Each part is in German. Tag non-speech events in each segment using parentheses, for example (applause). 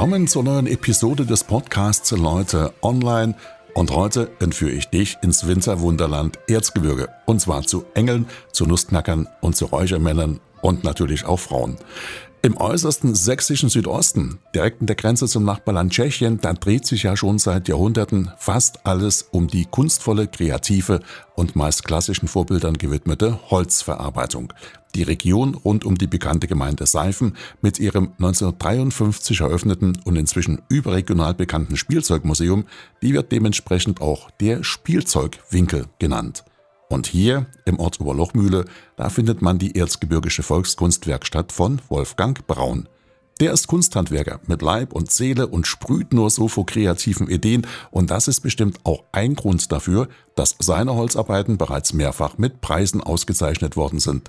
Willkommen zur neuen Episode des Podcasts Leute online. Und heute entführe ich dich ins Winterwunderland Erzgebirge. Und zwar zu Engeln, zu Nussknackern und zu Räuchermännern und natürlich auch Frauen. Im äußersten sächsischen Südosten, direkt an der Grenze zum Nachbarland Tschechien, da dreht sich ja schon seit Jahrhunderten fast alles um die kunstvolle, kreative und meist klassischen Vorbildern gewidmete Holzverarbeitung. Die Region rund um die bekannte Gemeinde Seifen mit ihrem 1953 eröffneten und inzwischen überregional bekannten Spielzeugmuseum, die wird dementsprechend auch der Spielzeugwinkel genannt. Und hier im Ort Oberlochmühle, da findet man die Erzgebirgische Volkskunstwerkstatt von Wolfgang Braun. Der ist Kunsthandwerker mit Leib und Seele und sprüht nur so vor kreativen Ideen und das ist bestimmt auch ein Grund dafür, dass seine Holzarbeiten bereits mehrfach mit Preisen ausgezeichnet worden sind.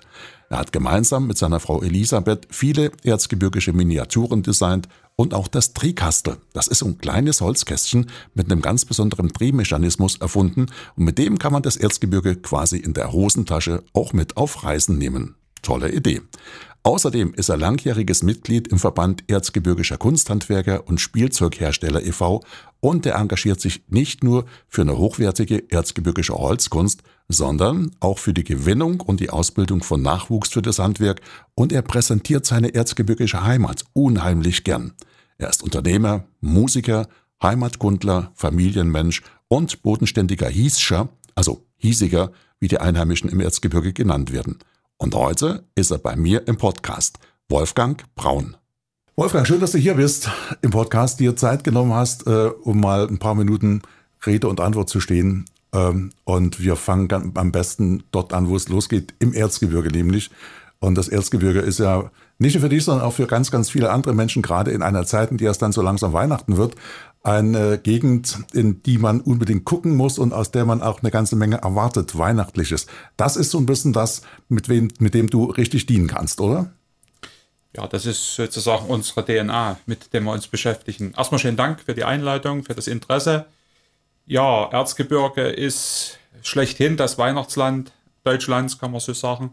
Er hat gemeinsam mit seiner Frau Elisabeth viele erzgebirgische Miniaturen designt und auch das Drehkastel. Das ist ein kleines Holzkästchen mit einem ganz besonderen Drehmechanismus erfunden und mit dem kann man das Erzgebirge quasi in der Hosentasche auch mit auf Reisen nehmen. Tolle Idee. Außerdem ist er langjähriges Mitglied im Verband Erzgebirgischer Kunsthandwerker und Spielzeughersteller e.V. und er engagiert sich nicht nur für eine hochwertige erzgebirgische Holzkunst, sondern auch für die Gewinnung und die Ausbildung von Nachwuchs für das Handwerk und er präsentiert seine erzgebirgische Heimat unheimlich gern. Er ist Unternehmer, Musiker, Heimatkundler, Familienmensch und bodenständiger Hiescher, also Hiesiger, wie die Einheimischen im Erzgebirge genannt werden. Und heute ist er bei mir im Podcast, Wolfgang Braun. Wolfgang, schön, dass du hier bist im Podcast, dir Zeit genommen hast, äh, um mal ein paar Minuten Rede und Antwort zu stehen. Ähm, und wir fangen am besten dort an, wo es losgeht, im Erzgebirge nämlich. Und das Erzgebirge ist ja nicht nur für dich, sondern auch für ganz, ganz viele andere Menschen, gerade in einer Zeit, in der es dann so langsam Weihnachten wird, eine Gegend, in die man unbedingt gucken muss und aus der man auch eine ganze Menge erwartet, Weihnachtliches. Das ist so ein bisschen das, mit, wem, mit dem du richtig dienen kannst, oder? Ja, das ist sozusagen unsere DNA, mit der wir uns beschäftigen. Erstmal schönen Dank für die Einleitung, für das Interesse. Ja, Erzgebirge ist schlechthin das Weihnachtsland Deutschlands, kann man so sagen.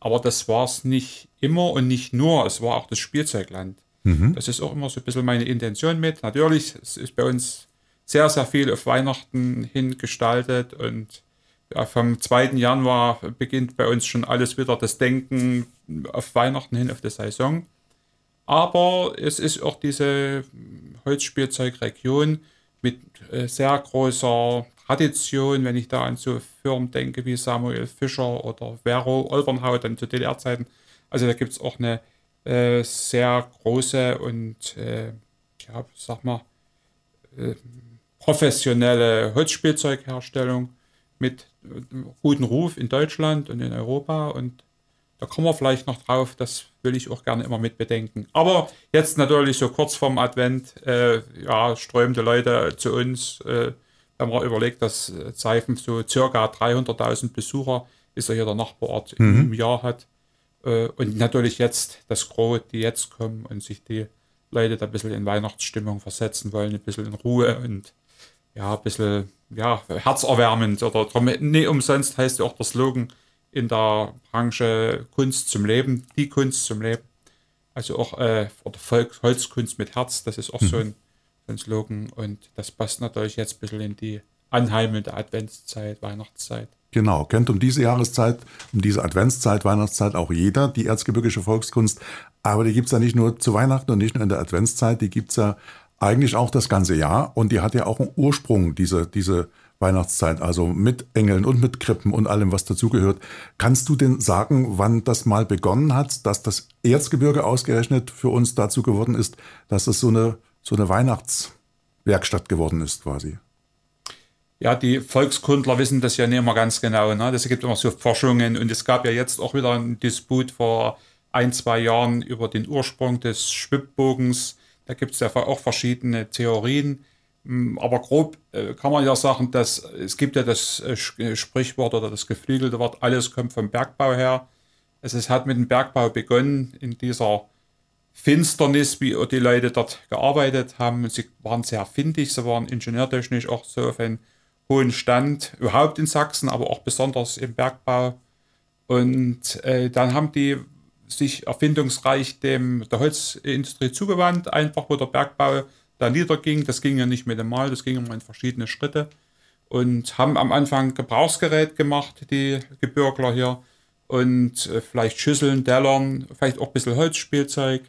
Aber das war es nicht immer und nicht nur, es war auch das Spielzeugland. Mhm. Das ist auch immer so ein bisschen meine Intention mit. Natürlich, es ist bei uns sehr, sehr viel auf Weihnachten hin gestaltet und ja, vom 2. Januar beginnt bei uns schon alles wieder das Denken auf Weihnachten hin, auf die Saison. Aber es ist auch diese Holzspielzeugregion mit äh, sehr großer Tradition, wenn ich da an so Firmen denke wie Samuel Fischer oder Vero Olbernhaut, dann zu DDR-Zeiten. Also da gibt es auch eine äh, sehr große und, äh, ja, sag mal, äh, professionelle Holzspielzeugherstellung mit äh, gutem Ruf in Deutschland und in Europa und da kommen wir vielleicht noch drauf, das will ich auch gerne immer mit bedenken. Aber jetzt natürlich so kurz vorm Advent, äh, ja, strömte Leute zu uns, äh, wenn man überlegt, dass Seifen so circa 300.000 Besucher ist ja hier der Nachbarort mhm. im Jahr hat. Äh, und natürlich jetzt das Gros, die jetzt kommen und sich die Leute da ein bisschen in Weihnachtsstimmung versetzen wollen, ein bisschen in Ruhe und ja, ein bisschen ja, herzerwärmend oder nee, umsonst heißt ja auch der Slogan in der Branche Kunst zum Leben, die Kunst zum Leben. Also auch äh, oder Volks Holzkunst mit Herz, das ist auch mhm. so, ein, so ein Slogan und das passt natürlich jetzt ein bisschen in die anheimende Adventszeit, Weihnachtszeit. Genau, kennt um diese Jahreszeit, um diese Adventszeit, Weihnachtszeit auch jeder, die erzgebirgische Volkskunst. Aber die gibt's ja nicht nur zu Weihnachten und nicht nur in der Adventszeit, die gibt's ja eigentlich auch das ganze Jahr. Und die hat ja auch einen Ursprung, diese, diese Weihnachtszeit, also mit Engeln und mit Krippen und allem, was dazugehört. Kannst du denn sagen, wann das mal begonnen hat, dass das Erzgebirge ausgerechnet für uns dazu geworden ist, dass es so eine, so eine Weihnachtswerkstatt geworden ist quasi? Ja, die Volkskundler wissen das ja nicht immer ganz genau. Ne? Das gibt immer so Forschungen und es gab ja jetzt auch wieder einen Disput vor ein, zwei Jahren über den Ursprung des Schwibbogens. Da gibt es ja auch verschiedene Theorien. Hm, aber grob äh, kann man ja sagen, dass es gibt ja das äh, äh, Sprichwort oder das geflügelte Wort, alles kommt vom Bergbau her. Also es hat mit dem Bergbau begonnen in dieser Finsternis, wie die Leute dort gearbeitet haben. Sie waren sehr findig, sie waren ingenieurtechnisch auch so auf ein hohen Stand, überhaupt in Sachsen, aber auch besonders im Bergbau. Und äh, dann haben die sich erfindungsreich dem der Holzindustrie zugewandt, einfach wo der Bergbau da niederging. Das ging ja nicht mit dem Mal, das ging immer in verschiedene Schritte. Und haben am Anfang Gebrauchsgerät gemacht, die Gebirgler hier. Und äh, vielleicht Schüsseln, Dellern, vielleicht auch ein bisschen Holzspielzeug.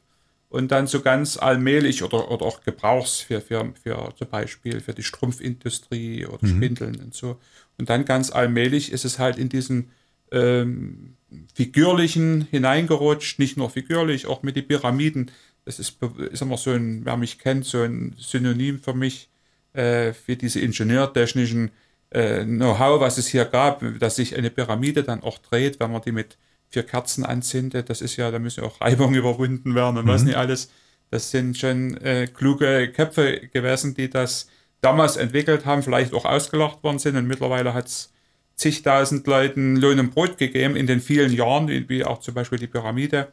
Und dann so ganz allmählich oder, oder auch Gebrauchs für, für, für zum Beispiel für die Strumpfindustrie oder mhm. Spindeln und so. Und dann ganz allmählich ist es halt in diesen ähm, figürlichen hineingerutscht, nicht nur figürlich, auch mit den Pyramiden. Das ist, ist immer so ein, wer mich kennt, so ein Synonym für mich, äh, für diese ingenieurtechnischen äh, Know-how, was es hier gab, dass sich eine Pyramide dann auch dreht, wenn man die mit vier Kerzen anzündet. Das ist ja, da müssen auch Reibungen überwunden werden und mhm. was nicht alles. Das sind schon äh, kluge Köpfe gewesen, die das damals entwickelt haben, vielleicht auch ausgelacht worden sind und mittlerweile hat es zigtausend Leuten Lohn und Brot gegeben in den vielen Jahren, wie auch zum Beispiel die Pyramide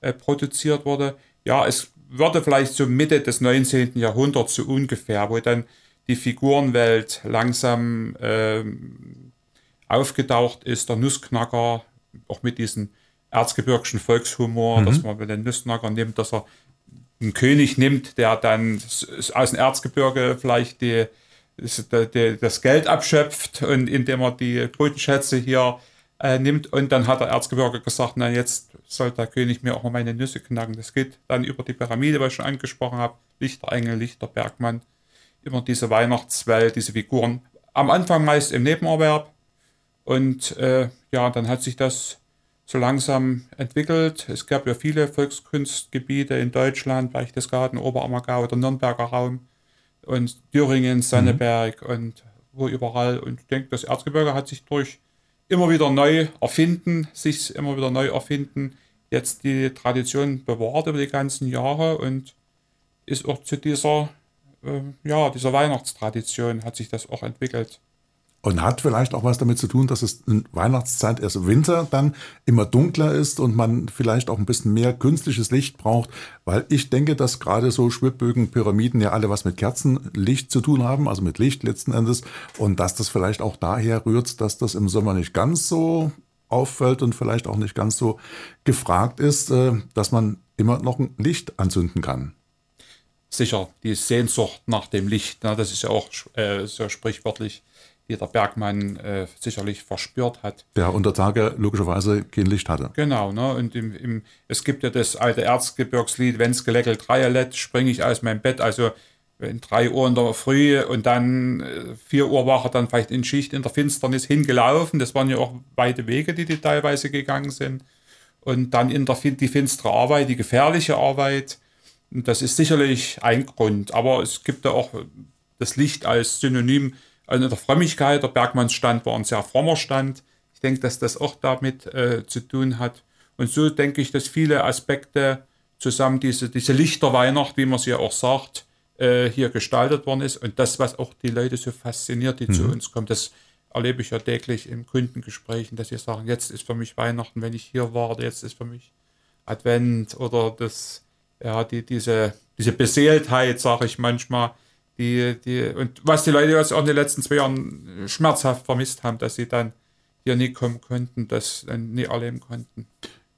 äh, produziert wurde. Ja, es würde vielleicht so Mitte des 19. Jahrhunderts so ungefähr, wo dann die Figurenwelt langsam äh, aufgetaucht ist, der Nussknacker, auch mit diesem erzgebirgischen Volkshumor, mhm. dass man den Nussknacker nimmt, dass er einen König nimmt, der dann aus dem Erzgebirge vielleicht die das Geld abschöpft und indem er die Bodenschätze hier äh, nimmt. Und dann hat der Erzgebirge gesagt, na jetzt soll der König mir auch mal meine Nüsse knacken. Das geht dann über die Pyramide, was ich schon angesprochen habe. Lichterengel, Lichterbergmann. Immer diese Weihnachtswelt, diese Figuren. Am Anfang meist im Nebenerwerb. Und äh, ja, dann hat sich das so langsam entwickelt. Es gab ja viele Volkskunstgebiete in Deutschland, Berchtesgaden, Oberammergau oder Nürnberger Raum und Thüringen, Sonneberg mhm. und wo überall. Und ich denke, das Erzgebirge hat sich durch immer wieder neu erfinden, sich immer wieder neu erfinden, jetzt die Tradition bewahrt über die ganzen Jahre und ist auch zu dieser, äh, ja, dieser Weihnachtstradition hat sich das auch entwickelt. Und hat vielleicht auch was damit zu tun, dass es in Weihnachtszeit erst Winter dann immer dunkler ist und man vielleicht auch ein bisschen mehr künstliches Licht braucht, weil ich denke, dass gerade so Schwibbögen, Pyramiden ja alle was mit Kerzenlicht zu tun haben, also mit Licht letzten Endes. Und dass das vielleicht auch daher rührt, dass das im Sommer nicht ganz so auffällt und vielleicht auch nicht ganz so gefragt ist, äh, dass man immer noch ein Licht anzünden kann. Sicher die Sehnsucht nach dem Licht. Ne, das ist ja auch äh, so sprichwörtlich die der Bergmann äh, sicherlich verspürt hat. Der unter Tage logischerweise kein Licht hatte. Genau, ne? und im, im, es gibt ja das alte Erzgebirgslied, wenn's geleckelt dreierlet, springe ich aus meinem Bett, also in drei Uhr in der Früh und dann äh, vier Uhr war er dann vielleicht in Schicht in der Finsternis hingelaufen. Das waren ja auch weite Wege, die die teilweise gegangen sind. Und dann in der die finstere Arbeit, die gefährliche Arbeit. Und das ist sicherlich ein Grund. Aber es gibt ja auch das Licht als Synonym also in der Frömmigkeit, der Bergmannsstand war ein sehr frommer Stand. Ich denke, dass das auch damit äh, zu tun hat. Und so denke ich, dass viele Aspekte zusammen, diese, diese Lichterweihnacht, wie man sie ja auch sagt, äh, hier gestaltet worden ist. Und das, was auch die Leute so fasziniert, die mhm. zu uns kommen, das erlebe ich ja täglich in Kundengesprächen, dass sie sagen, jetzt ist für mich Weihnachten, wenn ich hier war, jetzt ist für mich Advent oder das, ja, die, diese, diese Beseeltheit, sage ich manchmal, die, die, und was die Leute jetzt auch in den letzten zwei Jahren schmerzhaft vermisst haben, dass sie dann hier nie kommen konnten, das nie erleben konnten.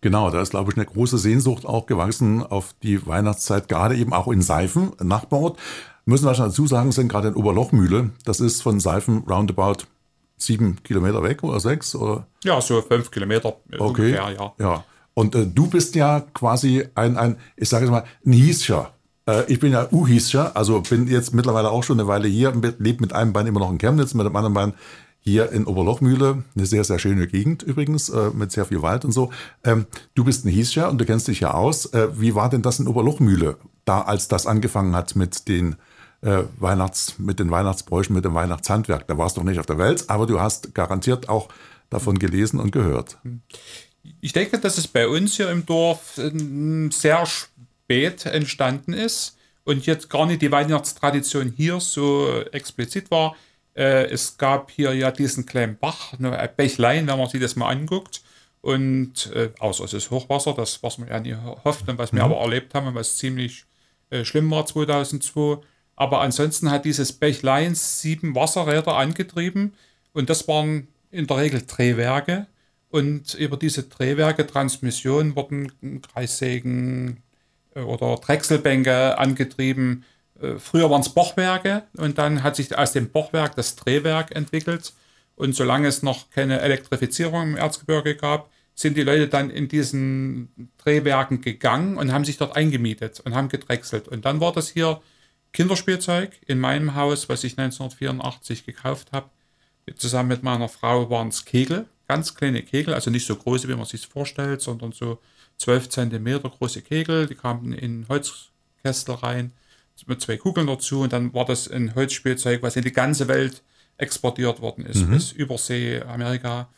Genau, da ist, glaube ich, eine große Sehnsucht auch gewachsen auf die Weihnachtszeit, gerade eben auch in Seifen, Nachbarort. Müssen wir schon dazu sagen, sind gerade in Oberlochmühle. Das ist von Seifen roundabout sieben Kilometer weg oder sechs? Oder? Ja, so fünf Kilometer okay. ungefähr, ja. ja. Und äh, du bist ja quasi ein, ein ich sage jetzt mal, ein Hiescher. Äh, ich bin ja Uhischer, also bin jetzt mittlerweile auch schon eine Weile hier, lebe mit einem Bein immer noch in Chemnitz, mit dem anderen Bein hier in Oberlochmühle, eine sehr, sehr schöne Gegend übrigens, äh, mit sehr viel Wald und so. Ähm, du bist ein Hiescher und du kennst dich ja aus. Äh, wie war denn das in Oberlochmühle, da als das angefangen hat mit den Weihnachts, mit den Weihnachtsbräuchen, mit dem Weihnachtshandwerk? Da warst du noch nicht auf der Welt, aber du hast garantiert auch davon gelesen und gehört. Ich denke, dass es bei uns hier im Dorf sehr spät entstanden ist und jetzt gar nicht die Weihnachtstradition hier so explizit war. Äh, es gab hier ja diesen kleinen Bach, ein Bächlein, wenn man sich das mal anguckt. Und äh, außer es ist Hochwasser, das, was man ja nie hofft und was wir mhm. aber erlebt haben was ziemlich äh, schlimm war 2002. Aber ansonsten hat dieses Bächlein sieben Wasserräder angetrieben und das waren in der Regel Drehwerke Und über diese Drehwerke, Transmission wurden Kreissägen oder Drechselbänke angetrieben. Äh, früher waren es Bochwerke und dann hat sich aus dem Bochwerk das Drehwerk entwickelt. Und solange es noch keine Elektrifizierung im Erzgebirge gab, sind die Leute dann in diesen Drehwerken gegangen und haben sich dort eingemietet und haben gedrechselt. Und dann war das hier Kinderspielzeug in meinem Haus, was ich 1984 gekauft habe. Zusammen mit meiner Frau waren es Kegel, ganz kleine Kegel, also nicht so große, wie man sich vorstellt, sondern so 12 cm große Kegel. Die kamen in Holzkästel rein mit zwei Kugeln dazu und dann war das ein Holzspielzeug, was in die ganze Welt exportiert worden ist, mhm. bis Übersee, Amerika.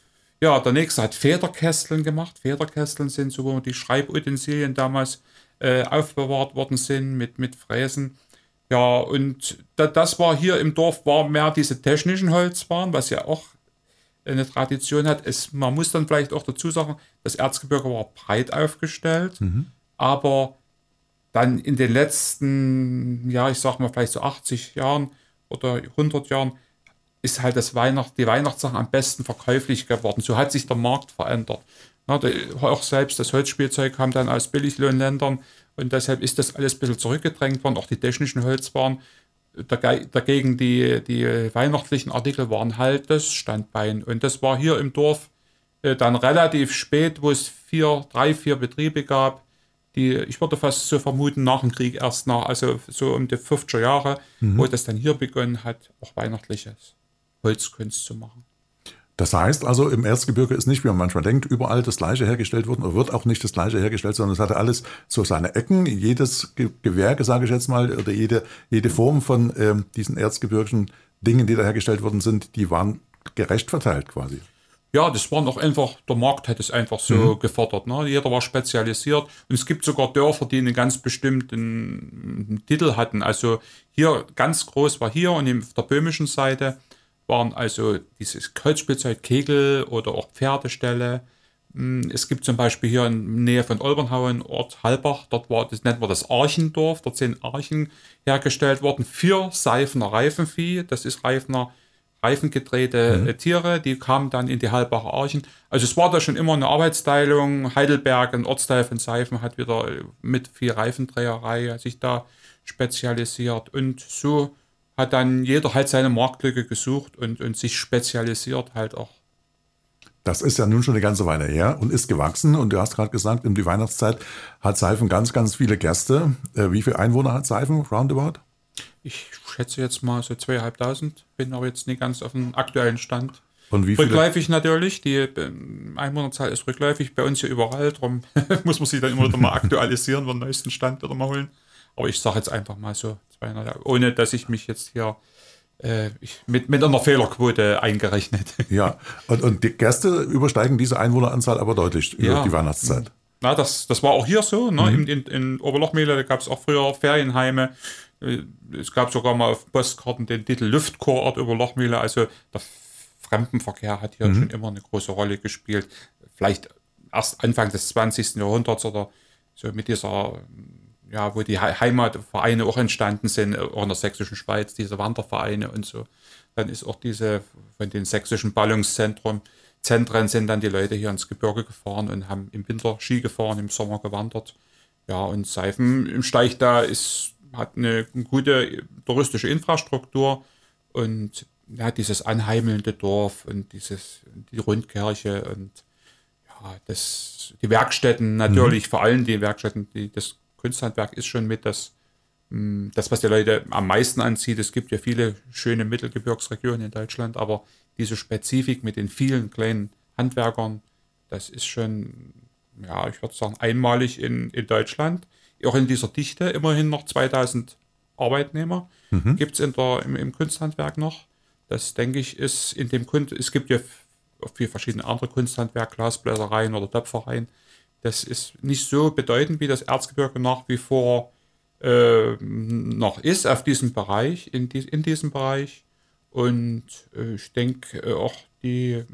Ja, der nächste hat Federkästeln gemacht. Federkästeln sind so, wo die Schreibutensilien damals äh, aufbewahrt worden sind mit, mit Fräsen. Ja, und da, das war hier im Dorf, war mehr diese technischen Holzwaren, was ja auch eine Tradition hat. Es, man muss dann vielleicht auch dazu sagen, das Erzgebirge war breit aufgestellt, mhm. aber dann in den letzten, ja, ich sag mal vielleicht so 80 Jahren oder 100 Jahren ist halt das Weihnacht, die Weihnachtssachen am besten verkäuflich geworden. So hat sich der Markt verändert. Na, auch selbst das Holzspielzeug kam dann aus Billiglohnländern und deshalb ist das alles ein bisschen zurückgedrängt worden. Auch die technischen Holzwaren. Dagegen die, die weihnachtlichen Artikel waren halt das Standbein. Und das war hier im Dorf äh, dann relativ spät, wo es vier, drei, vier Betriebe gab, die, ich würde fast so vermuten, nach dem Krieg erst nach, also so um die 50er Jahre, mhm. wo das dann hier begonnen hat, auch weihnachtliches Holzkunst zu machen. Das heißt also, im Erzgebirge ist nicht, wie man manchmal denkt, überall das Gleiche hergestellt worden, oder wird auch nicht das Gleiche hergestellt, sondern es hatte alles so seine Ecken. Jedes Gewerke, sage ich jetzt mal, oder jede, jede Form von äh, diesen erzgebirgischen Dingen, die da hergestellt worden sind, die waren gerecht verteilt quasi. Ja, das war noch einfach, der Markt hat es einfach so mhm. gefordert. Ne? Jeder war spezialisiert und es gibt sogar Dörfer, die einen ganz bestimmten Titel hatten. Also hier ganz groß war hier und auf der böhmischen Seite waren also dieses Kreuzspielzeug Kegel oder auch Pferdeställe. Hm, es gibt zum Beispiel hier in Nähe von Olbernhauen, Ort Halbach, dort war, das nennt man das Archendorf, dort sind Archen hergestellt worden für Seifener Reifenvieh, das ist Reifener reifengedrehte mhm. Tiere, die kamen dann in die Halbacher Archen. Also es war da schon immer eine Arbeitsteilung. Heidelberg, ein Ortsteil von Seifen, hat wieder mit viel Reifendreherei sich da spezialisiert. Und so hat dann jeder halt seine Marktlücke gesucht und, und sich spezialisiert halt auch. Das ist ja nun schon eine ganze Weile her und ist gewachsen. Und du hast gerade gesagt, um die Weihnachtszeit hat Seifen ganz, ganz viele Gäste. Äh, wie viele Einwohner hat Seifen roundabout? Ich schätze jetzt mal so zweieinhalbtausend, bin aber jetzt nicht ganz auf dem aktuellen Stand. Und wie viele? Rückläufig natürlich, die ähm, Einwohnerzahl ist rückläufig, bei uns hier überall, darum (laughs) muss man sich dann immer wieder mal aktualisieren, den neuesten Stand wieder mal holen. Aber ich sage jetzt einfach mal so 200, ohne dass ich mich jetzt hier äh, mit, mit einer Fehlerquote eingerechnet. (laughs) Ja, und, und die Gäste übersteigen diese Einwohneranzahl aber deutlich ja. über die Weihnachtszeit. Na, das, das war auch hier so. Ne? Mhm. In, in, in Oberlochmühle, da gab es auch früher Ferienheime. Äh, es gab sogar mal auf Postkarten den Titel Luftkurort über Lochmühle. Also der Fremdenverkehr hat hier mhm. schon immer eine große Rolle gespielt. Vielleicht erst Anfang des 20. Jahrhunderts oder so mit dieser ja, wo die Heimatvereine auch entstanden sind, auch in der sächsischen Schweiz, diese Wandervereine und so. Dann ist auch diese von den sächsischen Ballungszentren Zentren sind dann die Leute hier ins Gebirge gefahren und haben im Winter Ski gefahren, im Sommer gewandert. Ja, und Seifen im Steich da ist, hat eine gute touristische Infrastruktur und ja, dieses anheimelnde Dorf und dieses, die Rundkirche und ja, das, die Werkstätten natürlich, mhm. vor allem die Werkstätten, die das Kunsthandwerk ist schon mit das, hm, das, was die Leute am meisten anzieht. Es gibt ja viele schöne Mittelgebirgsregionen in Deutschland, aber diese Spezifik mit den vielen kleinen Handwerkern, das ist schon, ja, ich würde sagen, einmalig in, in Deutschland. Auch in dieser Dichte immerhin noch 2000 Arbeitnehmer mhm. gibt es im, im Kunsthandwerk noch. Das denke ich ist in dem Kunst, es gibt ja viele verschiedene andere Kunsthandwerk, Glasbläsereien oder Töpfereien. Das ist nicht so bedeutend, wie das Erzgebirge nach wie vor äh, noch ist auf diesem Bereich, in, die, in diesem Bereich. Und äh, ich denke, äh, auch die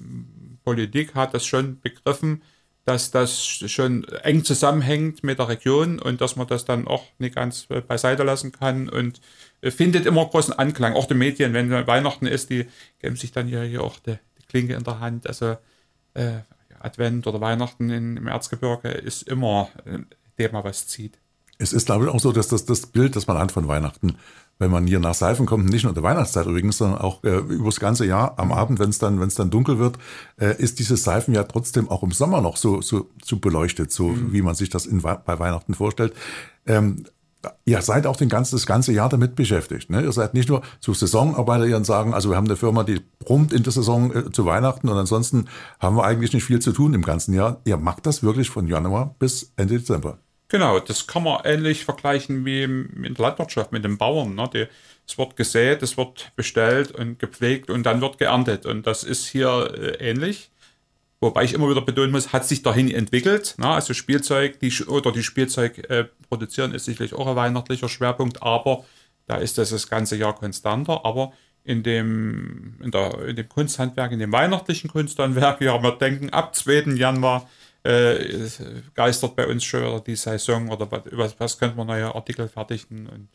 Politik hat das schon begriffen, dass das schon eng zusammenhängt mit der Region und dass man das dann auch nicht ganz äh, beiseite lassen kann und äh, findet immer großen Anklang. Auch die Medien, wenn Weihnachten ist, die geben sich dann hier, hier auch die, die Klinke in der Hand. Also äh, Advent oder Weihnachten in, im Erzgebirge ist immer ein Thema, was zieht. Es ist, glaube ich, auch so, dass das, das Bild, das man hat von Weihnachten, wenn man hier nach Seifen kommt, nicht nur in der Weihnachtszeit übrigens, sondern auch äh, über das ganze Jahr am Abend, wenn es dann, wenn es dann dunkel wird, äh, ist dieses Seifen ja trotzdem auch im Sommer noch so, so, so beleuchtet, so mhm. wie man sich das in, bei Weihnachten vorstellt. Ähm, ihr seid auch den ganzen, das ganze Jahr damit beschäftigt. Ne? Ihr seid nicht nur zu Saisonarbeiter, die sagen, also wir haben eine Firma, die brummt in der Saison äh, zu Weihnachten und ansonsten haben wir eigentlich nicht viel zu tun im ganzen Jahr. Ihr macht das wirklich von Januar bis Ende Dezember. Genau, das kann man ähnlich vergleichen wie in der Landwirtschaft mit den Bauern. Ne? Die, es wird gesät, es wird bestellt und gepflegt und dann wird geerntet. Und das ist hier äh, ähnlich. Wobei ich immer wieder betonen muss, hat sich dahin entwickelt. Ne? Also Spielzeug die, oder die Spielzeug äh, produzieren ist sicherlich auch ein weihnachtlicher Schwerpunkt, aber da ist das das ganze Jahr konstanter. Aber in dem, in, der, in dem Kunsthandwerk, in dem weihnachtlichen Kunsthandwerk, ja, wir denken ab 2. Januar äh, geistert bei uns schon wieder die Saison oder was, was könnte man neue Artikel fertigen und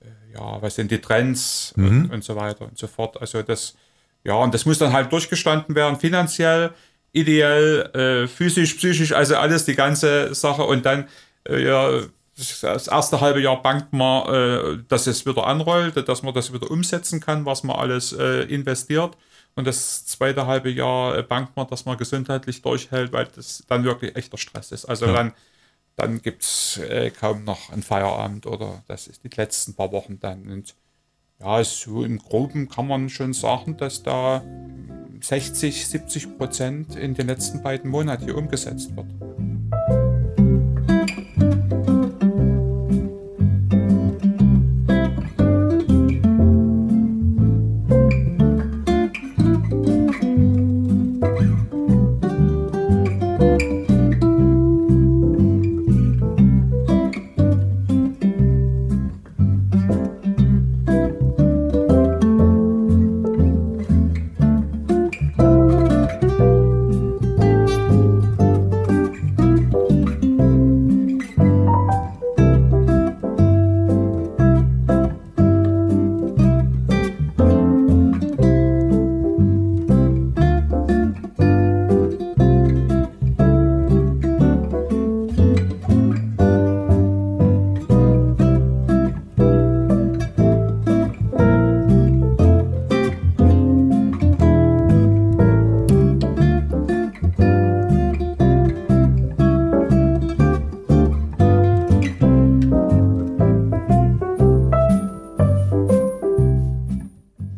äh, ja, was sind die Trends mhm. und, und, so weiter und so fort. Also das, ja, und das muss dann halt durchgestanden werden, finanziell, ideell, äh, physisch, psychisch, also alles die ganze Sache und dann, äh, ja, das erste halbe Jahr bangt man, äh, dass es wieder anrollt, dass man das wieder umsetzen kann, was man alles äh, investiert. Und das zweite halbe Jahr äh, bangt man, dass man gesundheitlich durchhält, weil das dann wirklich echter Stress ist. Also ja. dann, dann gibt es äh, kaum noch einen Feierabend oder das ist die letzten paar Wochen dann. Und ja, so im Groben kann man schon sagen, dass da 60, 70 Prozent in den letzten beiden Monaten hier umgesetzt wird.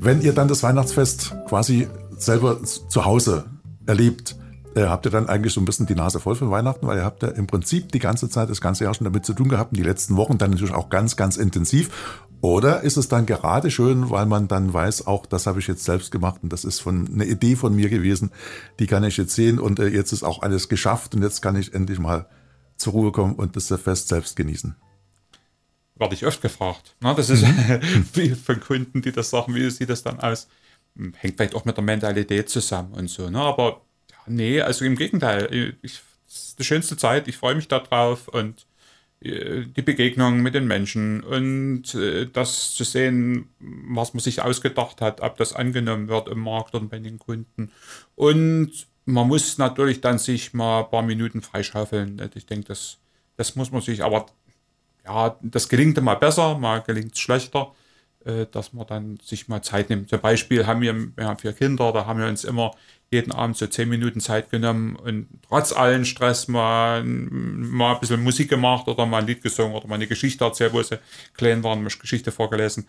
Wenn ihr dann das Weihnachtsfest quasi selber zu Hause erlebt, äh, habt ihr dann eigentlich so ein bisschen die Nase voll von Weihnachten, weil ihr habt ja im Prinzip die ganze Zeit, das ganze Jahr schon damit zu tun gehabt und die letzten Wochen dann natürlich auch ganz, ganz intensiv. Oder ist es dann gerade schön, weil man dann weiß, auch das habe ich jetzt selbst gemacht und das ist von eine Idee von mir gewesen, die kann ich jetzt sehen und äh, jetzt ist auch alles geschafft und jetzt kann ich endlich mal zur Ruhe kommen und das Fest selbst genießen werde ich oft gefragt. Na, das ist mhm. (laughs) von Kunden, die das sagen, wie sieht das dann aus? Hm, hängt vielleicht auch mit der Mentalität zusammen und so. Ne? Aber ja, nee, also im Gegenteil. Ich, das ist die schönste Zeit, ich freue mich darauf und äh, die Begegnung mit den Menschen und äh, das zu sehen, was man sich ausgedacht hat, ob das angenommen wird im Markt und bei den Kunden. Und man muss natürlich dann sich mal ein paar Minuten freischaufeln. Ich denke, das, das muss man sich, aber ja, das gelingt mal besser, mal gelingt es schlechter, äh, dass man dann sich mal Zeit nimmt. Zum Beispiel haben wir, wir haben vier Kinder, da haben wir uns immer jeden Abend so zehn Minuten Zeit genommen und trotz allen Stress mal, mal ein bisschen Musik gemacht oder mal ein Lied gesungen oder mal eine Geschichte erzählt, wo sie klein waren, eine Geschichte vorgelesen.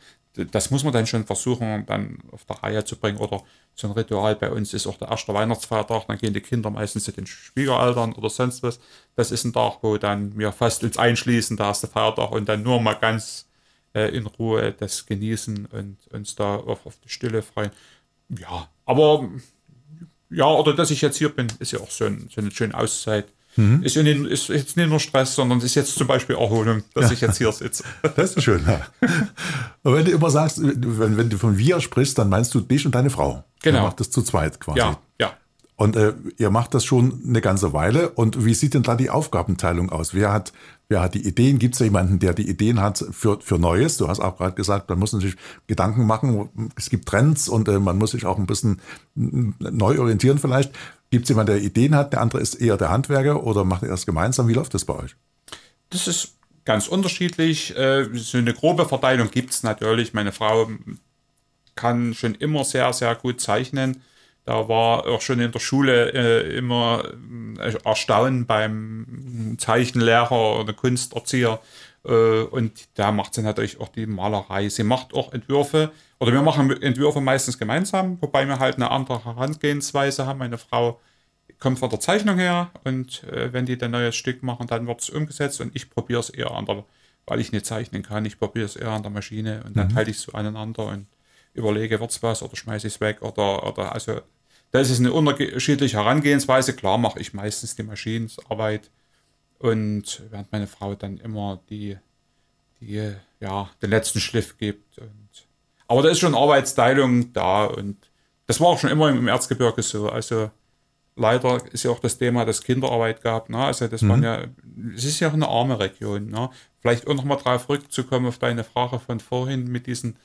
Das muss man dann schon versuchen, dann auf der Reihe zu bringen. Oder so ein Ritual bei uns ist auch der erste Weihnachtsfeiertag, dann gehen die Kinder meistens zu den Schwiegereltern oder sonst was. Das ist ein Tag, wo dann wir fast uns einschließen, der erste Feiertag und dann nur mal ganz äh, in Ruhe das genießen und uns da auf, auf die Stille freuen. Ja, aber ja, oder dass ich jetzt hier bin, ist ja auch so, ein, so eine schöne Auszeit. Mhm. Ist, ja nicht, ist jetzt nicht nur Stress, sondern ist jetzt zum Beispiel Erholung, dass ja. ich jetzt hier sitze. (laughs) Das ist schön, ja. Und wenn du immer sagst, wenn, wenn du von wir sprichst, dann meinst du dich und deine Frau. Genau. Ihr macht das zu zweit quasi. Ja, ja. Und äh, ihr macht das schon eine ganze Weile. Und wie sieht denn da die Aufgabenteilung aus? Wer hat, wer hat die Ideen? Gibt es jemanden, der die Ideen hat für, für Neues? Du hast auch gerade gesagt, man muss sich Gedanken machen. Es gibt Trends und äh, man muss sich auch ein bisschen neu orientieren vielleicht. Gibt es jemanden, der Ideen hat? Der andere ist eher der Handwerker oder macht er das gemeinsam? Wie läuft das bei euch? Das ist ganz unterschiedlich. Äh, so eine grobe Verteilung gibt es natürlich. Meine Frau kann schon immer sehr, sehr gut zeichnen. Da war auch schon in der Schule äh, immer äh, erstaunt beim Zeichenlehrer oder Kunsterzieher. Äh, und da macht sie natürlich auch die Malerei. Sie macht auch Entwürfe, oder wir machen Entwürfe meistens gemeinsam, wobei wir halt eine andere Herangehensweise haben. Meine Frau kommt von der Zeichnung her und äh, wenn die ein neues Stück machen, dann wird es umgesetzt und ich probiere es eher an der, weil ich nicht zeichnen kann, ich probiere es eher an der Maschine und dann mhm. halte ich es so aneinander und überlege, wird es was oder schmeiße ich es weg oder, oder also da ist es eine unterschiedliche Herangehensweise. Klar mache ich meistens die Maschinenarbeit und während meine Frau dann immer die, die ja, den letzten Schliff gibt. Und, aber da ist schon Arbeitsteilung da und das war auch schon immer im Erzgebirge so. Also leider ist ja auch das Thema, dass Kinderarbeit gab. Ne? Also das mhm. waren ja, es ist ja auch eine arme Region. Ne? Vielleicht auch nochmal darauf zurückzukommen auf deine Frage von vorhin mit diesen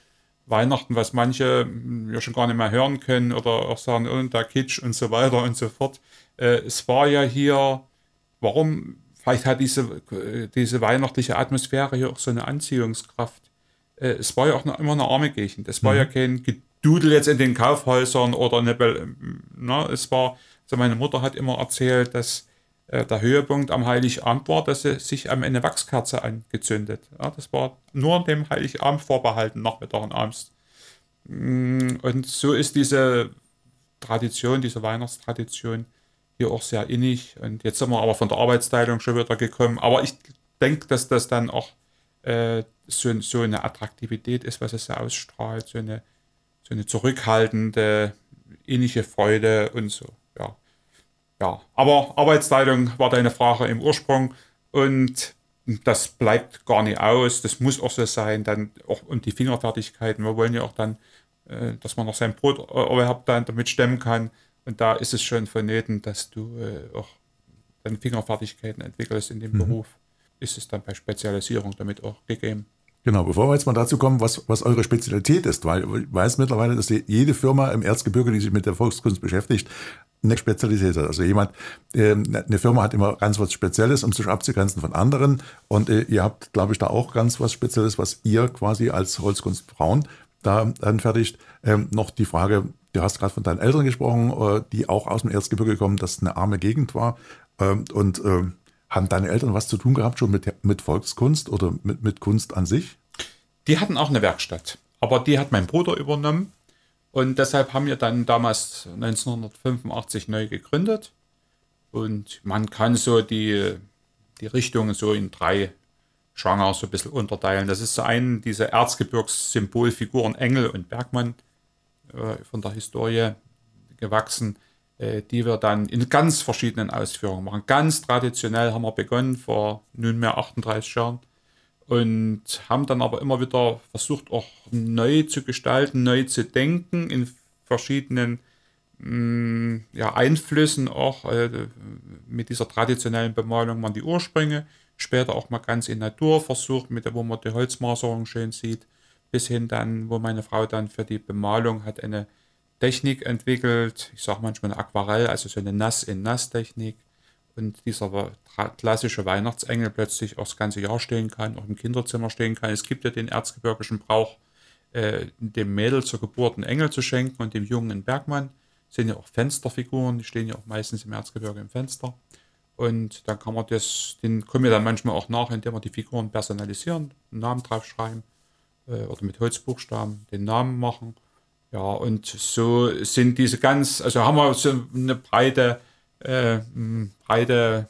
Weihnachten, was manche hm, ja schon gar nicht mehr hören können oder auch sagen, oh, der Kitsch und so weiter und so fort. Äh, es war ja hier, warum, vielleicht hat diese, diese weihnachtliche Atmosphäre hier auch so eine Anziehungskraft. Äh, es war ja auch eine, immer eine arme Gegend. Es war mhm. ja kein Gedudel jetzt in den Kaufhäusern oder eine, na, es war, also meine Mutter hat immer erzählt, dass äh, der Höhepunkt am Heiligabend war, dass sie sich am Ende Wachskerze angezündet. Ja, das war nur dem Heiligabend vorbehalten, Nachmittag und abends. Mm, und so ist diese Tradition, diese Weihnachtstradition hier auch sehr innig. Und jetzt sind wir aber von der Arbeitsteilung schon wieder gekommen. Aber ich denke, dass das dann auch äh, so, so eine Attraktivität ist, was es ja ausstrahlt, so eine, so eine zurückhaltende, innige Freude und so ja, aber Arbeitsteilung war deine Frage im Ursprung und das bleibt gar nicht aus. Das muss auch so sein. Dann auch und die Fingerfertigkeiten. Wir wollen ja auch dann, äh, dass man noch sein Brot überhaupt dann damit stemmen kann. Und da ist es schon vonnöten, dass du äh, auch deine Fingerfertigkeiten entwickelst in dem mhm. Beruf. Ist es dann bei Spezialisierung damit auch gegeben. Genau, bevor wir jetzt mal dazu kommen, was, was eure Spezialität ist, weil ich weiß mittlerweile, dass jede Firma im Erzgebirge, die sich mit der Volkskunst beschäftigt, eine Spezialität hat. Also jemand, äh, eine Firma hat immer ganz was Spezielles, um sich abzugrenzen von anderen. Und äh, ihr habt, glaube ich, da auch ganz was Spezielles, was ihr quasi als Holzkunstfrauen da anfertigt. Ähm, noch die Frage, du hast gerade von deinen Eltern gesprochen, äh, die auch aus dem Erzgebirge kommen, dass es eine arme Gegend war. Ähm, und ähm, haben deine Eltern was zu tun gehabt schon mit, mit Volkskunst oder mit, mit Kunst an sich? Die hatten auch eine Werkstatt, aber die hat mein Bruder übernommen. Und deshalb haben wir dann damals 1985 neu gegründet. Und man kann so die, die Richtungen so in drei Genre so ein bisschen unterteilen. Das ist so ein, diese Erzgebirgssymbolfiguren Engel und Bergmann äh, von der Historie gewachsen, die wir dann in ganz verschiedenen Ausführungen machen. Ganz traditionell haben wir begonnen vor nunmehr 38 Jahren und haben dann aber immer wieder versucht, auch neu zu gestalten, neu zu denken in verschiedenen mh, mm, ja, Einflüssen auch äh, mit dieser traditionellen Bemalung waren die Ursprünge, später auch mal ganz in Natur versucht, mit wo man die Holzmaserung schön sieht, bis hin dann, wo meine Frau dann für die Bemalung hat eine Technik entwickelt, ich sage manchmal Aquarell, also so eine Nass-in-Nass-Technik, und dieser klassische Weihnachtsengel plötzlich auch das ganze Jahr stehen kann, auch im Kinderzimmer stehen kann. Es gibt ja den erzgebirgischen Brauch, äh, dem Mädel zur Geburt einen Engel zu schenken und dem Jungen einen Bergmann. Das sind ja auch Fensterfiguren, die stehen ja auch meistens im Erzgebirge im Fenster. Und dann kann man das, den kommen wir dann manchmal auch nach, indem wir die Figuren personalisieren, einen Namen draufschreiben äh, oder mit Holzbuchstaben den Namen machen. Ja, und so sind diese ganz, also haben wir so eine breite äh, breite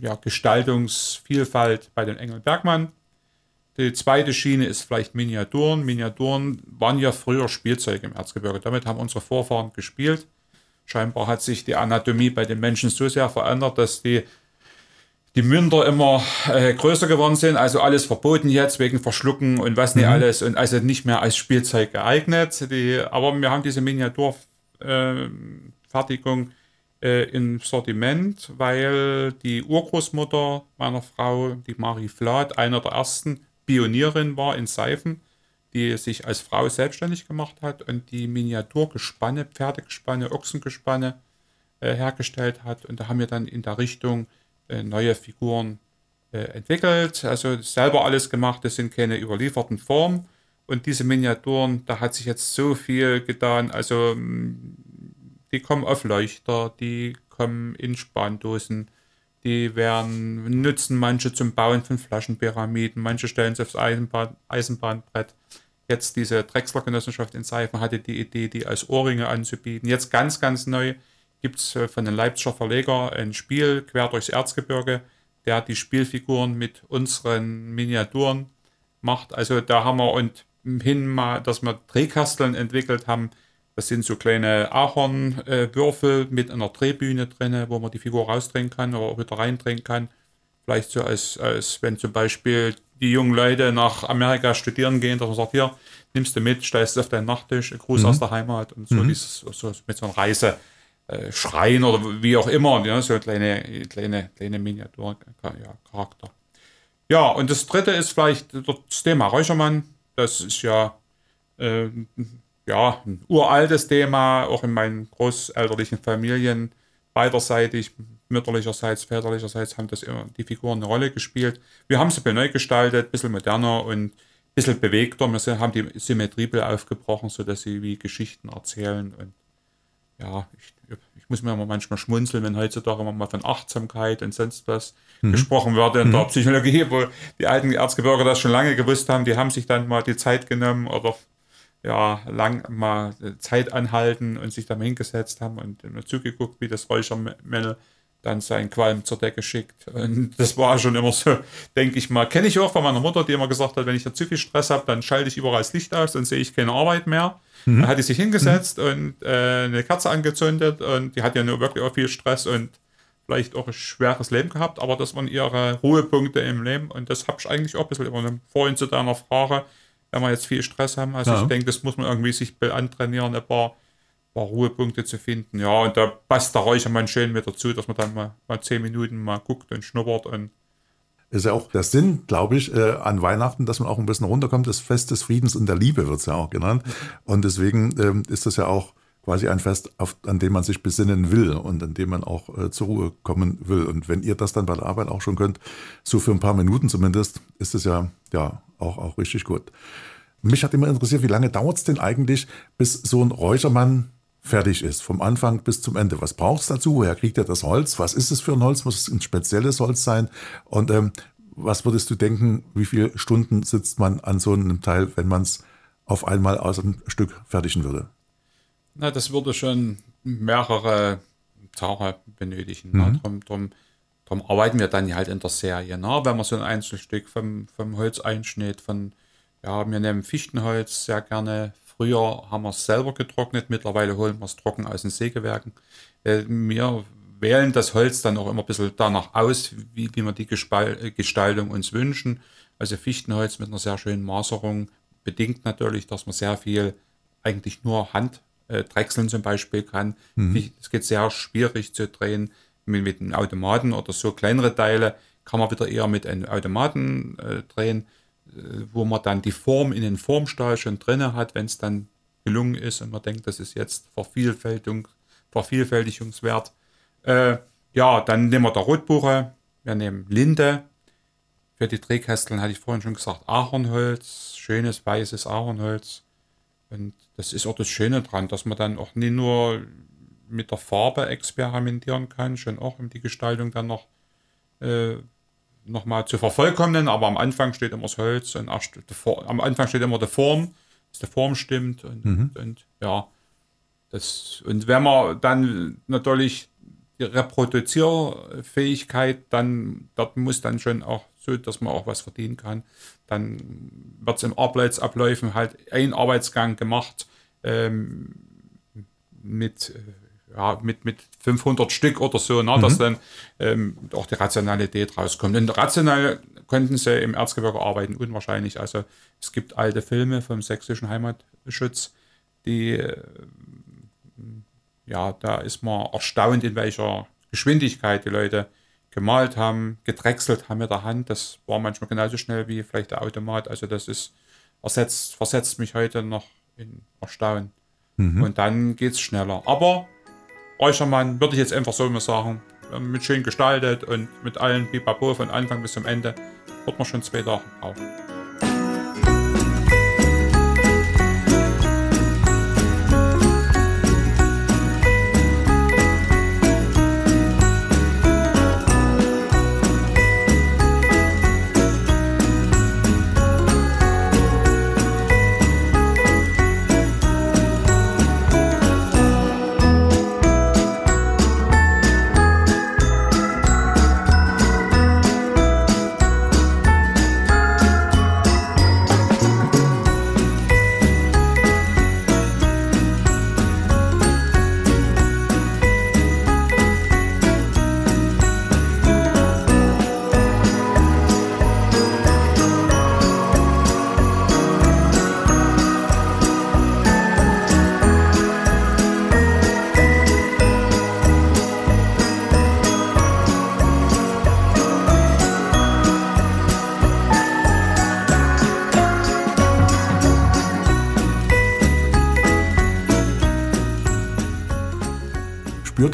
ja, Gestaltungsvielfalt bei den Engel Bergmann. Die zweite Schiene ist vielleicht Miniaturen. Miniaturen waren ja früher Spielzeug im Erzgebirge. Damit haben unsere Vorfahren gespielt. Scheinbar hat sich die Anatomie bei den Menschen so sehr verändert, dass die, die Münder immer äh, größer geworden sind. Also alles verboten jetzt wegen Verschlucken und was nicht mhm. alles. Und also nicht mehr als Spielzeug geeignet. Die, aber wir haben diese Miniaturfertigung. Äh, äh, im Sortiment, weil die Urgroßmutter meiner Frau, die Marie Flath, einer der ersten Pionierin war in Seifen, die sich als Frau selbstständig gemacht hat und die Miniaturgespanne, Pferdegespanne, Ochsengespanne äh, hergestellt hat. Und da haben wir dann in der Richtung neue Figuren äh, entwickelt, also selber alles gemacht, das sind keine überlieferten Formen. Und diese Miniaturen, da hat sich jetzt so viel getan. Also mm, die kommen auf Leuchter, die kommen in Spandosen, die werden, nutzen manche zum Bauen von Flaschenpyramiden, manche stellen sie aufs Eisenbahn, Eisenbahnbrett. Jetzt diese Drechsler-Genossenschaft in Seifen hatte die Idee, die als Ohrringe anzubieten. Jetzt ganz, ganz neu gibt es äh, von den Leipziger Verleger ein Spiel quer durchs Erzgebirge, der die Spielfiguren mit unseren Miniaturen macht. Also da haben wir und hin mal, dass wir Drehkasteln entwickelt haben. Das sind so kleine Ahornwürfel äh, mit einer Drehbühne drin, wo man die Figur rausdrehen kann oder auch wieder reindrehen kann. Vielleicht so als, als wenn zum Beispiel die jungen Leute nach Amerika studieren gehen, dass man sagt, hier, nimmst du mit, stellst du auf deinen Nachttisch, ein Gruß mhm. aus der Heimat und so, mhm. dieses, so mit so einer Reise. Äh, Schrein oder wie auch immer, ja, so kleine, kleine, kleine Miniaturcharakter. Ja, ja, und das dritte ist vielleicht das Thema Räuchermann. Das ist ja, äh, ja ein uraltes Thema, auch in meinen großelterlichen Familien, beiderseitig, mütterlicherseits, väterlicherseits haben das immer die Figuren eine Rolle gespielt. Wir haben sie neu gestaltet, ein bisschen moderner und ein bisschen bewegter. Wir haben die Symmetrie aufgebrochen, sodass sie wie Geschichten erzählen und ja, ich, ich muss mir manchmal schmunzeln, wenn heutzutage immer mal von Achtsamkeit und sonst was mhm. gesprochen wird in mhm. der Psychologie, wo die alten Erzgebirge das schon lange gewusst haben, die haben sich dann mal die Zeit genommen oder ja, lang mal Zeit anhalten und sich da mal hingesetzt haben und immer zugeguckt, wie das Räuchermännel dann seinen Qualm zur Decke schickt. Und das war schon immer so, denke ich mal. Kenne ich auch von meiner Mutter, die immer gesagt hat, wenn ich da zu viel Stress habe, dann schalte ich überall das Licht aus, dann sehe ich keine Arbeit mehr. Mhm. Dann hat die sich hingesetzt mhm. und äh, eine Kerze angezündet und die hat ja nur wirklich auch viel Stress und vielleicht auch ein schweres Leben gehabt, aber das waren ihre Ruhepunkte im Leben und das habe ich eigentlich auch ein bisschen immer vorhin zu deiner Frage, wenn wir jetzt viel Stress haben. Also ja. ich denke, das muss man irgendwie sich antrainieren, ein paar, paar Ruhepunkte zu finden. Ja, und da passt der Räuchermann schön mit dazu, dass man dann mal, mal zehn Minuten mal guckt und schnuppert und ist ja auch der Sinn, glaube ich, äh, an Weihnachten, dass man auch ein bisschen runterkommt. Das Fest des Friedens und der Liebe wird es ja auch genannt. Und deswegen ähm, ist das ja auch quasi ein Fest, auf, an dem man sich besinnen will und an dem man auch äh, zur Ruhe kommen will. Und wenn ihr das dann bei der Arbeit auch schon könnt, so für ein paar Minuten zumindest, ist es ja, ja auch, auch richtig gut. Mich hat immer interessiert, wie lange dauert es denn eigentlich, bis so ein Räuchermann fertig ist, vom Anfang bis zum Ende. Was braucht es dazu? Woher kriegt er das Holz? Was ist es für ein Holz? Muss es ein spezielles Holz sein? Und ähm, was würdest du denken, wie viele Stunden sitzt man an so einem Teil, wenn man es auf einmal aus einem Stück fertigen würde? Na, das würde schon mehrere Tage benötigen. Mhm. Ne? Drum, drum, drum, arbeiten wir dann halt in der Serie. Ne? Wenn man so ein Einzelstück vom, vom Holz einschnitt, von, ja, wir nehmen Fichtenholz sehr gerne, Früher haben wir es selber getrocknet, mittlerweile holen wir es trocken aus den Sägewerken. Äh, wir wählen das Holz dann auch immer ein bisschen danach aus, wie, wie wir die Gestaltung uns wünschen. Also Fichtenholz mit einer sehr schönen Maserung bedingt natürlich, dass man sehr viel eigentlich nur Hand äh, drechseln zum Beispiel kann. Mhm. Es geht sehr schwierig zu drehen mit, mit einem Automaten oder so kleinere Teile kann man wieder eher mit einem Automaten äh, drehen wo man dann die Form in den Formstahl schon drin hat, wenn es dann gelungen ist und man denkt, das ist jetzt Vervielfältigung, Vervielfältigungswert. Äh, ja, dann nehmen wir der Rotbuche, wir nehmen Linde. Für die Drehkästeln hatte ich vorhin schon gesagt, Ahornholz, schönes weißes Ahornholz. Und das ist auch das Schöne dran, dass man dann auch nicht nur mit der Farbe experimentieren kann, schon auch um die Gestaltung dann noch äh, nochmal zu vervollkommnen, aber am Anfang steht immer das Holz und erst am Anfang steht immer die Form, dass die Form stimmt und, mhm. und ja. Das, und wenn man dann natürlich die Reproduzierfähigkeit, dann dort muss dann schon auch so, dass man auch was verdienen kann. Dann wird es im Arbeitsabläufen halt ein Arbeitsgang gemacht ähm, mit äh, ja, mit, mit 500 Stück oder so, ne, mhm. dass dann ähm, auch die Rationalität rauskommt. Und rational konnten sie im Erzgebirge arbeiten, unwahrscheinlich. Also es gibt alte Filme vom sächsischen Heimatschutz, die äh, ja, da ist man erstaunt, in welcher Geschwindigkeit die Leute gemalt haben, gedrechselt haben mit der Hand. Das war manchmal genauso schnell wie vielleicht der Automat. Also das ist ersetzt, versetzt mich heute noch in Erstaunen. Mhm. Und dann geht es schneller. Aber Räuchermann würde ich jetzt einfach so mal sagen, mit schön gestaltet und mit allen Pipapo von Anfang bis zum Ende, wird man schon zwei Tage brauchen.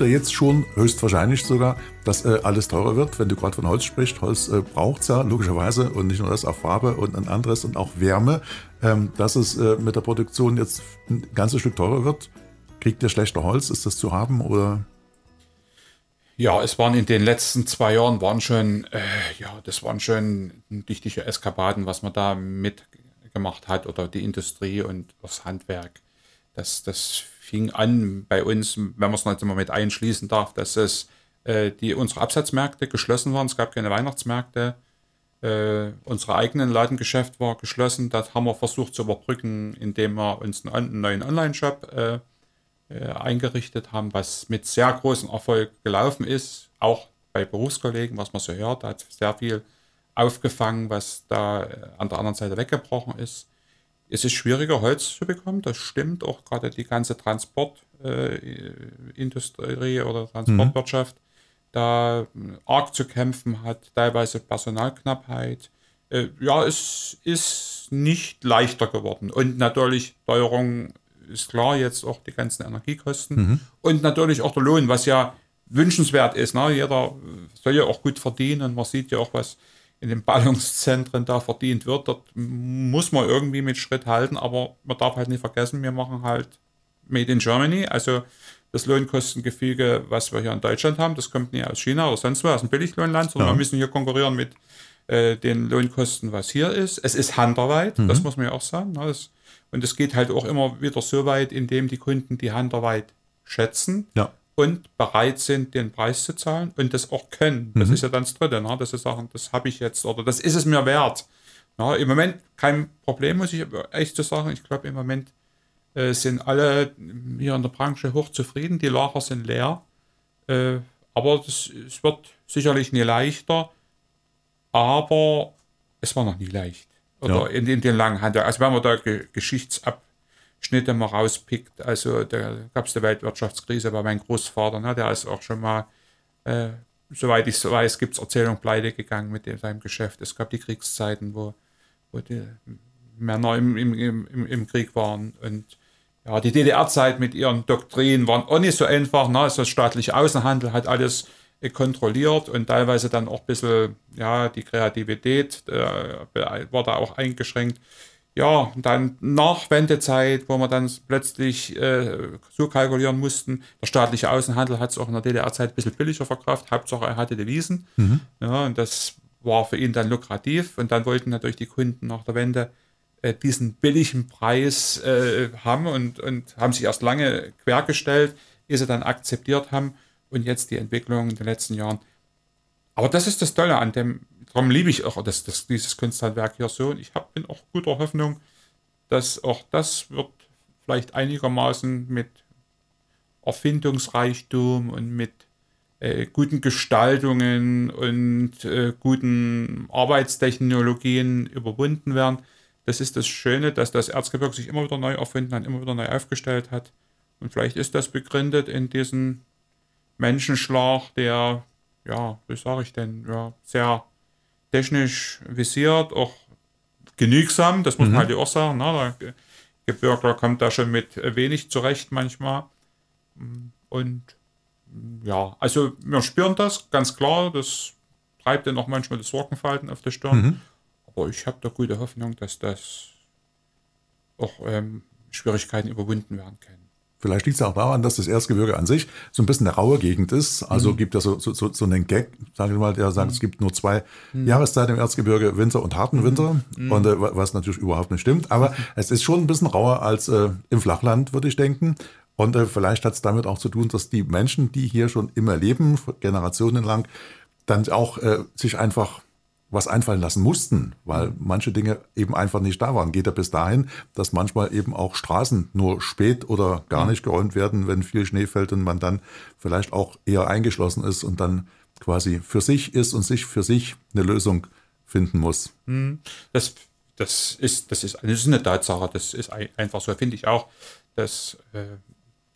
Er jetzt schon, höchstwahrscheinlich sogar, dass äh, alles teurer wird, wenn du gerade von Holz sprichst. Holz äh, braucht es ja logischerweise und nicht nur das, auch Farbe und ein anderes und auch Wärme. Ähm, dass es äh, mit der Produktion jetzt ein ganzes Stück teurer wird. Kriegt ihr schlechter Holz? Ist das zu haben oder? Ja, es waren in den letzten zwei Jahren waren schon, äh, ja, das waren schon wichtige Eskapaden, was man da mitgemacht hat oder die Industrie und das Handwerk. Das, das fing an bei uns, wenn man es nicht immer mit einschließen darf, dass es äh, die, unsere Absatzmärkte geschlossen waren. Es gab keine Weihnachtsmärkte. Äh, unsere eigenen Ladengeschäft war geschlossen. Das haben wir versucht zu überbrücken, indem wir uns einen, einen neuen Online-Shop äh, äh, eingerichtet haben, was mit sehr großem Erfolg gelaufen ist. Auch bei Berufskollegen, was man so hört, hat sehr viel aufgefangen, was da äh, an der anderen Seite weggebrochen ist. Es ist schwieriger, Holz zu bekommen, das stimmt. Auch gerade die ganze Transportindustrie äh, oder Transportwirtschaft mhm. da arg zu kämpfen hat, teilweise Personalknappheit. Äh, ja, es ist nicht leichter geworden. Und natürlich Teuerung ist klar, jetzt auch die ganzen Energiekosten mhm. und natürlich auch der Lohn, was ja wünschenswert ist. Ne? Jeder soll ja auch gut verdienen und man sieht ja auch, was in den Ballungszentren da verdient wird. Dort muss man irgendwie mit Schritt halten, aber man darf halt nicht vergessen, wir machen halt Made in Germany, also das Lohnkostengefüge, was wir hier in Deutschland haben, das kommt nicht aus China oder sonst wo, aus einem Billiglohnland, sondern ja. wir müssen hier konkurrieren mit äh, den Lohnkosten, was hier ist. Es ist Handarbeit, mhm. das muss man ja auch sagen. Ne? Das, und es geht halt auch immer wieder so weit, indem die Kunden die Handarbeit schätzen. Ja und bereit sind, den Preis zu zahlen und das auch können. Das mhm. ist ja dann das Dritte, ne? dass sie sagen, das habe ich jetzt oder das ist es mir wert. Ja, Im Moment kein Problem, muss ich echt so sagen. Ich glaube, im Moment äh, sind alle hier in der Branche hochzufrieden. Die Lager sind leer. Äh, aber das, es wird sicherlich nie leichter. Aber es war noch nie leicht. Oder ja. in, in, den langen Handel. Also wenn man da Geschichtsab Schnitte mal rauspickt. Also da gab es die Weltwirtschaftskrise bei meinem Großvater, ne, der ist auch schon mal, äh, soweit ich so weiß, gibt es Erzählung pleite gegangen mit dem, seinem Geschäft. Es gab die Kriegszeiten, wo, wo die Männer im, im, im, im Krieg waren und ja, die DDR-Zeit mit ihren Doktrinen waren auch nicht so einfach. Ne? Also das staatliche Außenhandel hat alles äh, kontrolliert und teilweise dann auch ein bisschen, ja, die Kreativität äh, war da auch eingeschränkt ja, dann nach Wendezeit, wo wir dann plötzlich äh, so kalkulieren mussten, der staatliche Außenhandel hat es auch in der DDR-Zeit ein bisschen billiger verkauft, Hauptsache er hatte Devisen. Mhm. Ja, und das war für ihn dann lukrativ. Und dann wollten natürlich die Kunden nach der Wende äh, diesen billigen Preis äh, haben und, und haben sich erst lange quergestellt, ehe sie dann akzeptiert haben. Und jetzt die Entwicklung in den letzten Jahren. Aber das ist das Tolle an dem darum liebe ich auch das, das, dieses Kunsthandwerk hier so. Und ich hab, bin auch guter Hoffnung, dass auch das wird vielleicht einigermaßen mit Erfindungsreichtum und mit äh, guten Gestaltungen und äh, guten Arbeitstechnologien überwunden werden. Das ist das Schöne, dass das Erzgebirge sich immer wieder neu erfunden hat, immer wieder neu aufgestellt hat. Und vielleicht ist das begründet in diesem Menschenschlag, der, ja, wie sage ich denn, ja, sehr technisch visiert, auch genügsam, das muss mhm. man halt auch sagen. Ne? Der Gebirgler kommt da schon mit wenig zurecht manchmal. Und ja, also wir spüren das ganz klar, das treibt dann auch manchmal das Sorgenfalten auf der Stirn. Mhm. Aber ich habe da gute Hoffnung, dass das auch ähm, Schwierigkeiten überwunden werden können. Vielleicht liegt es auch daran, dass das Erzgebirge an sich so ein bisschen eine raue Gegend ist. Also mhm. gibt es so, so, so, so einen Gag, sage ich mal, der sagt, mhm. es gibt nur zwei mhm. Jahreszeiten im Erzgebirge, Winter und harten Winter. Mhm. Und äh, was natürlich überhaupt nicht stimmt. Aber es ist schon ein bisschen rauer als äh, im Flachland, würde ich denken. Und äh, vielleicht hat es damit auch zu tun, dass die Menschen, die hier schon immer leben, generationenlang, dann auch äh, sich einfach was einfallen lassen mussten, weil manche Dinge eben einfach nicht da waren. Geht ja bis dahin, dass manchmal eben auch Straßen nur spät oder gar nicht geräumt werden, wenn viel Schnee fällt und man dann vielleicht auch eher eingeschlossen ist und dann quasi für sich ist und sich für sich eine Lösung finden muss. Hm. Das, das, ist, das, ist, das ist eine Tatsache, das ist einfach so, finde ich auch, dass äh,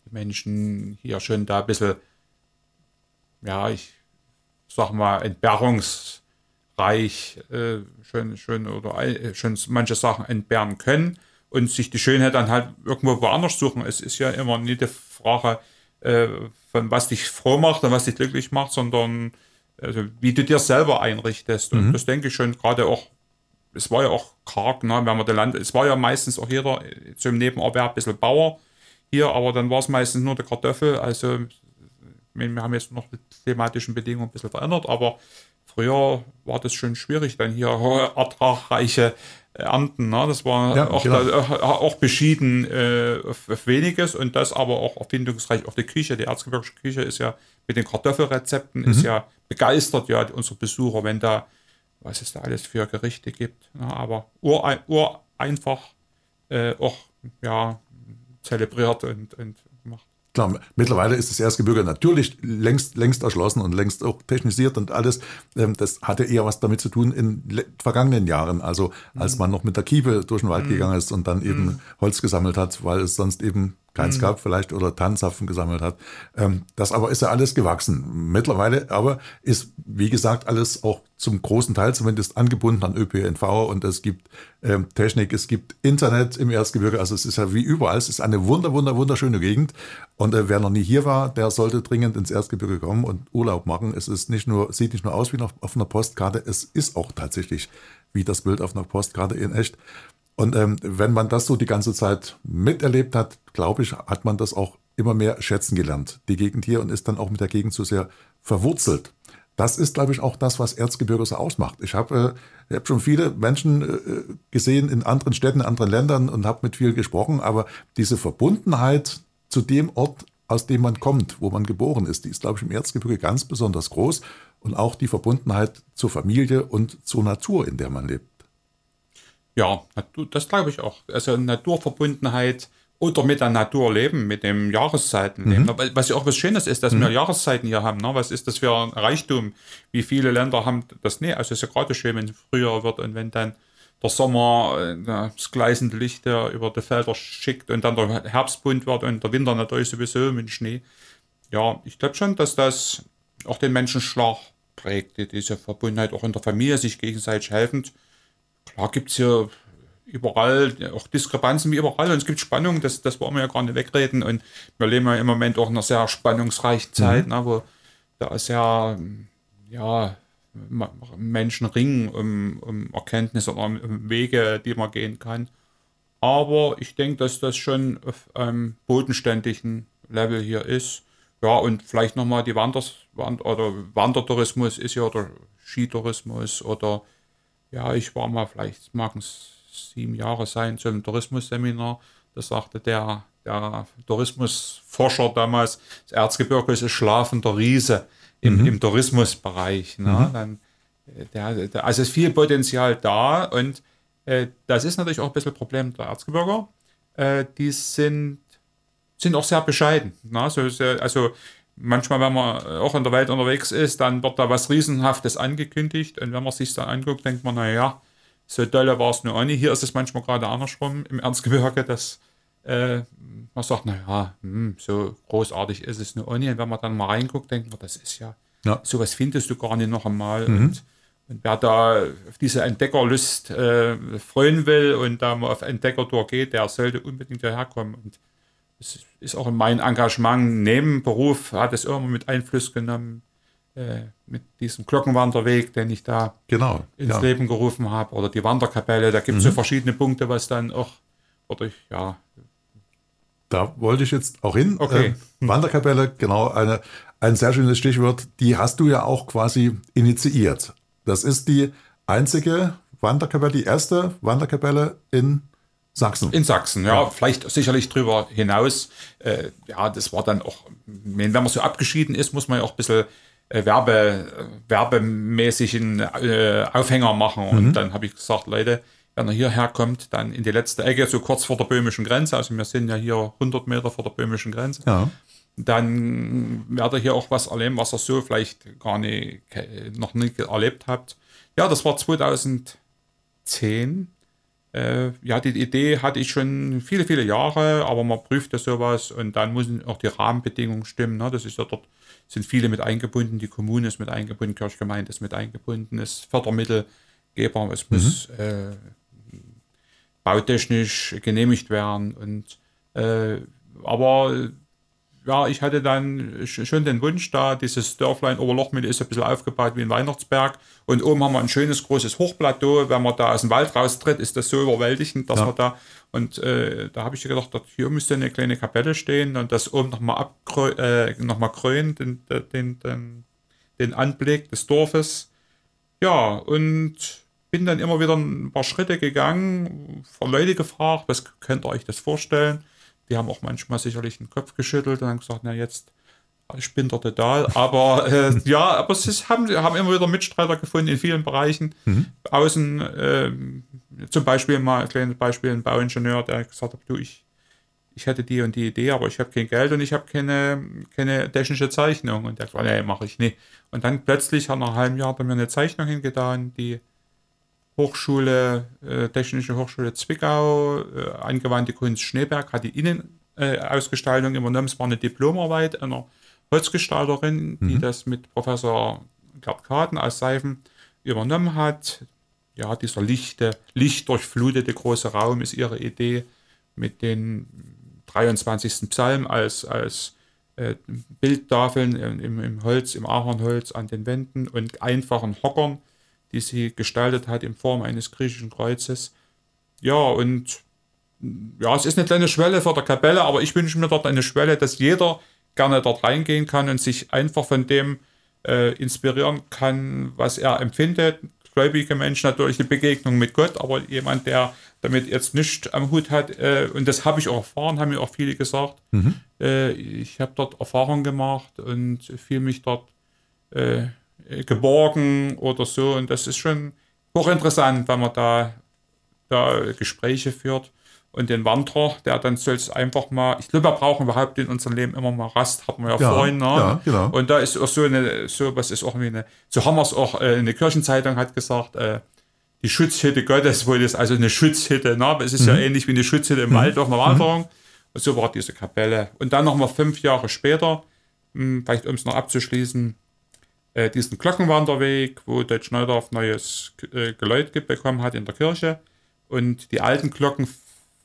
die Menschen hier schon da ein bisschen, ja, ich sag mal, Entbehrungs- reich äh, schön, schön oder äh, schön manche Sachen entbehren können und sich die Schönheit dann halt irgendwo woanders suchen. Es ist ja immer nie die Frage, äh, von was dich froh macht und was dich glücklich macht, sondern also, wie du dir selber einrichtest. Und mhm. das denke ich schon gerade auch, es war ja auch karg, ne, wenn man der Land, es war ja meistens auch jeder zum Nebenerwerb ein bisschen Bauer hier, aber dann war es meistens nur der Kartoffel. Also wir haben jetzt noch die klimatischen Bedingungen ein bisschen verändert, aber früher war das schon schwierig, dann hier ertragreiche Ernten. Ne? Das war ja, auch, genau. da, auch beschieden äh, auf, auf, weniges und das aber auch erfindungsreich. Auch die Küche, die erzgebirgische Küche ist ja mit den Kartoffelrezepten mhm. ist ja begeistert, ja, unsere Besucher, wenn da, was es da alles für Gerichte gibt. Ne? Aber ureinfach äh, auch ja, zelebriert und, und. Klar, mittlerweile ist das Erzgebirge natürlich längst, längst erschlossen und längst auch technisiert und alles. Ähm, das hatte eher was damit zu tun in vergangenen Jahren, also als mhm. man noch mit der Kiepe durch den Wald mhm. gegangen ist und dann eben mhm. Holz gesammelt hat, weil es sonst eben keins gab vielleicht oder Tannenzapfen gesammelt hat. Ähm, das aber ist ja alles gewachsen. Mittlerweile aber ist, wie gesagt, alles auch zum großen Teil zumindest angebunden an ÖPNV und es gibt ähm, Technik, es gibt Internet im Erzgebirge. Also es ist ja wie überall. Es ist eine wunder, wunder, wunderschöne Gegend. Und äh, wer noch nie hier war, der sollte dringend ins Erzgebirge kommen und Urlaub machen. Es ist nicht nur, sieht nicht nur aus wie auf, auf einer Postkarte, es ist auch tatsächlich wie das Bild auf einer Postkarte in echt. Und ähm, wenn man das so die ganze Zeit miterlebt hat, glaube ich, hat man das auch immer mehr schätzen gelernt, die Gegend hier, und ist dann auch mit der Gegend so sehr verwurzelt. Das ist, glaube ich, auch das, was Erzgebirge so ausmacht. Ich habe äh, hab schon viele Menschen äh, gesehen in anderen Städten, in anderen Ländern und habe mit vielen gesprochen, aber diese Verbundenheit zu dem Ort, aus dem man kommt, wo man geboren ist, die ist, glaube ich, im Erzgebirge ganz besonders groß. Und auch die Verbundenheit zur Familie und zur Natur, in der man lebt. Ja, das glaube ich auch. Also Naturverbundenheit oder mit der Natur leben, mit dem Jahreszeitenleben. Mhm. Was ja auch was Schönes ist, dass mhm. wir Jahreszeiten hier haben. Ne? Was ist das für ein Reichtum? Wie viele Länder haben das? Nee, also es ist ja gerade schön, wenn es früher wird und wenn dann der Sommer äh, das gleißende Licht der über die Felder schickt und dann der Herbst bunt wird und der Winter natürlich sowieso mit Schnee. Ja, ich glaube schon, dass das auch den Menschenschlag prägt, diese Verbundenheit auch in der Familie, sich gegenseitig helfend klar gibt es hier überall auch Diskrepanzen wie überall und es gibt Spannungen, das, das wollen wir ja gar nicht wegreden und wir leben ja im Moment auch in einer sehr spannungsreichen Zeit, mhm. ne, wo da ist ja, ja Menschen ringen um, um Erkenntnisse oder um Wege, die man gehen kann. Aber ich denke, dass das schon auf einem bodenständigen Level hier ist. Ja, und vielleicht nochmal die Wanders, Wand oder Wandertourismus ist ja oder Skitourismus oder ja, ich war mal, vielleicht mag es sieben Jahre sein, zu einem Tourismusseminar. Da sagte der, der Tourismusforscher damals, das Erzgebirge ist ein schlafender Riese im, mhm. im Tourismusbereich. Ne? Mhm. Dann, äh, der, der, also ist viel Potenzial da und äh, das ist natürlich auch ein bisschen ein Problem der Erzgebirger. Äh, die sind, sind auch sehr bescheiden. Ne? Also, also manchmal, wenn man auch in der Welt unterwegs ist, dann wird da was Riesenhaftes angekündigt und wenn man sich dann anguckt, denkt man, naja, so dolle war es nur auch nicht. Hier ist es manchmal gerade andersrum im Erzgebirge, dass Äh, man sagt, naja, hm, so großartig ist es nur ohne. Und wenn man dann mal reinguckt, denkt man, das ist ja, ja. sowas findest du gar nicht noch einmal. Mhm. Und, und, wer da auf diese Entdeckerlust äh, freuen will und da mal auf Entdeckertour geht, der sollte unbedingt hierher kommen. Und es ist auch in mein Engagement neben Beruf, hat es immer mit Einfluss genommen, äh, mit diesem Glockenwanderweg, den ich da genau, ins ja. Leben gerufen habe, oder die Wanderkapelle. Da gibt es mhm. so verschiedene Punkte, was dann auch, oder ich, ja. Da wollte ich jetzt auch hin. Okay. Äh, Wanderkapelle, genau, eine, ein sehr schönes Stichwort. Die hast du ja auch quasi initiiert. Das ist die einzige Wanderkapelle, die erste Wanderkapelle in Sachsen. In Sachsen, ja, ja. vielleicht sicherlich drüber hinaus. Äh, ja, das war dann auch, wenn man so abgeschieden ist, muss man ja auch ein bisschen äh, Werbe, werbemäßigen äh, Aufhänger machen. Und mhm. dann habe ich gesagt, Leute, wenn er hierher kommt, dann in die letzte Ecke, so kurz vor der böhmischen Grenze, also wir sind ja hier 100 Meter vor der böhmischen Grenze, ja. dann werdet ihr hier auch was erleben, was ihr so vielleicht gar nicht, noch nicht erlebt habt. Ja, das war 2010 äh, ja, die Idee hatte ich schon viele, viele Jahre, aber man prüft ja sowas und dann müssen auch die Rahmenbedingungen stimmen. Ne? Das ist ja dort, sind viele mit eingebunden, die Kommune ist mit eingebunden, Kirchgemeinde ist mit eingebunden, es Fördermittelgeber, es mhm. muss äh, bautechnisch genehmigt werden und äh, aber ja, ich hatte dann schon den Wunsch da, dieses Dörflein Oberlochmühle ist ein bisschen aufgebaut wie ein Weihnachtsberg. Und oben haben wir ein schönes großes Hochplateau. Wenn man da aus dem Wald raustritt, ist das so überwältigend, dass ja. man da. Und äh, da habe ich gedacht, hier müsste eine kleine Kapelle stehen und das oben nochmal äh, noch krönen, den, den, den, den Anblick des Dorfes. Ja, und bin dann immer wieder ein paar Schritte gegangen, von Leute gefragt, was könnt ihr euch das vorstellen? Die haben auch manchmal sicherlich den Kopf geschüttelt und haben gesagt, na jetzt spinnt er total. Aber äh, (laughs) ja, aber es ist, haben, haben immer wieder Mitstreiter gefunden in vielen Bereichen. Mhm. Außen, äh, zum Beispiel mal ein kleines Beispiel, ein Bauingenieur, der gesagt hat, du, ich, ich hätte die und die Idee, aber ich habe kein Geld und ich habe keine, keine technische Zeichnung. Und der sagt, nee, mache ich nicht. Und dann plötzlich, nach einem halben Jahr, hat er mir eine Zeichnung hingetan, die Hochschule, äh, Technische Hochschule Zwickau, äh, angewandte Kunst Schneeberg hat die Innenausgestaltung äh, übernommen. Es war eine Diplomarbeit einer Holzgestalterin, mhm. die das mit Professor Gerd Kaden aus Seifen übernommen hat. Ja, dieser lichte, lichtdurchflutete große Raum ist ihre Idee mit den 23. Psalm als, als äh, Bildtafeln im, im Holz, im Ahornholz an den Wänden und einfachen Hockern die sie gestaltet hat in Form eines griechischen Kreuzes. Ja, und ja, es ist eine kleine Schwelle vor der Kapelle, aber ich wünsche mir dort eine Schwelle, dass jeder gerne dort reingehen kann und sich einfach von dem äh, inspirieren kann, was er empfindet. Gläubige Menschen natürlich die Begegnung mit Gott, aber jemand, der damit jetzt nichts am Hut hat, äh, und das habe ich auch erfahren, haben mir auch viele gesagt. Mhm. Äh, ich habe dort Erfahrungen gemacht und fühle mich dort äh, geborgen oder so. Und das ist schon hochinteressant, wenn man da, da Gespräche führt. Und den Wanderer, der dann soll es einfach mal, ich glaube, wir brauchen überhaupt in unserem Leben immer mal Rast, hatten wir ja, ja vorhin. Ne? Ja, genau. Und da ist auch so eine, so was ist auch wie eine, so haben wir es auch, äh, eine Kirchenzeitung hat gesagt, äh, die Schutzhütte Gottes, wo das, also eine Schutzhütte, ne? es ist mhm. ja ähnlich wie eine Schutzhütte im mhm. Wald auf einer Wanderung. Mhm. Und so war diese Kapelle. Und dann nochmal fünf Jahre später, mh, hm, vielleicht um es noch abzuschließen, äh, diesen Glockenwanderweg, wo der Schneidorf neues äh, Geläut bekommen hat in der Kirche und die alten Glocken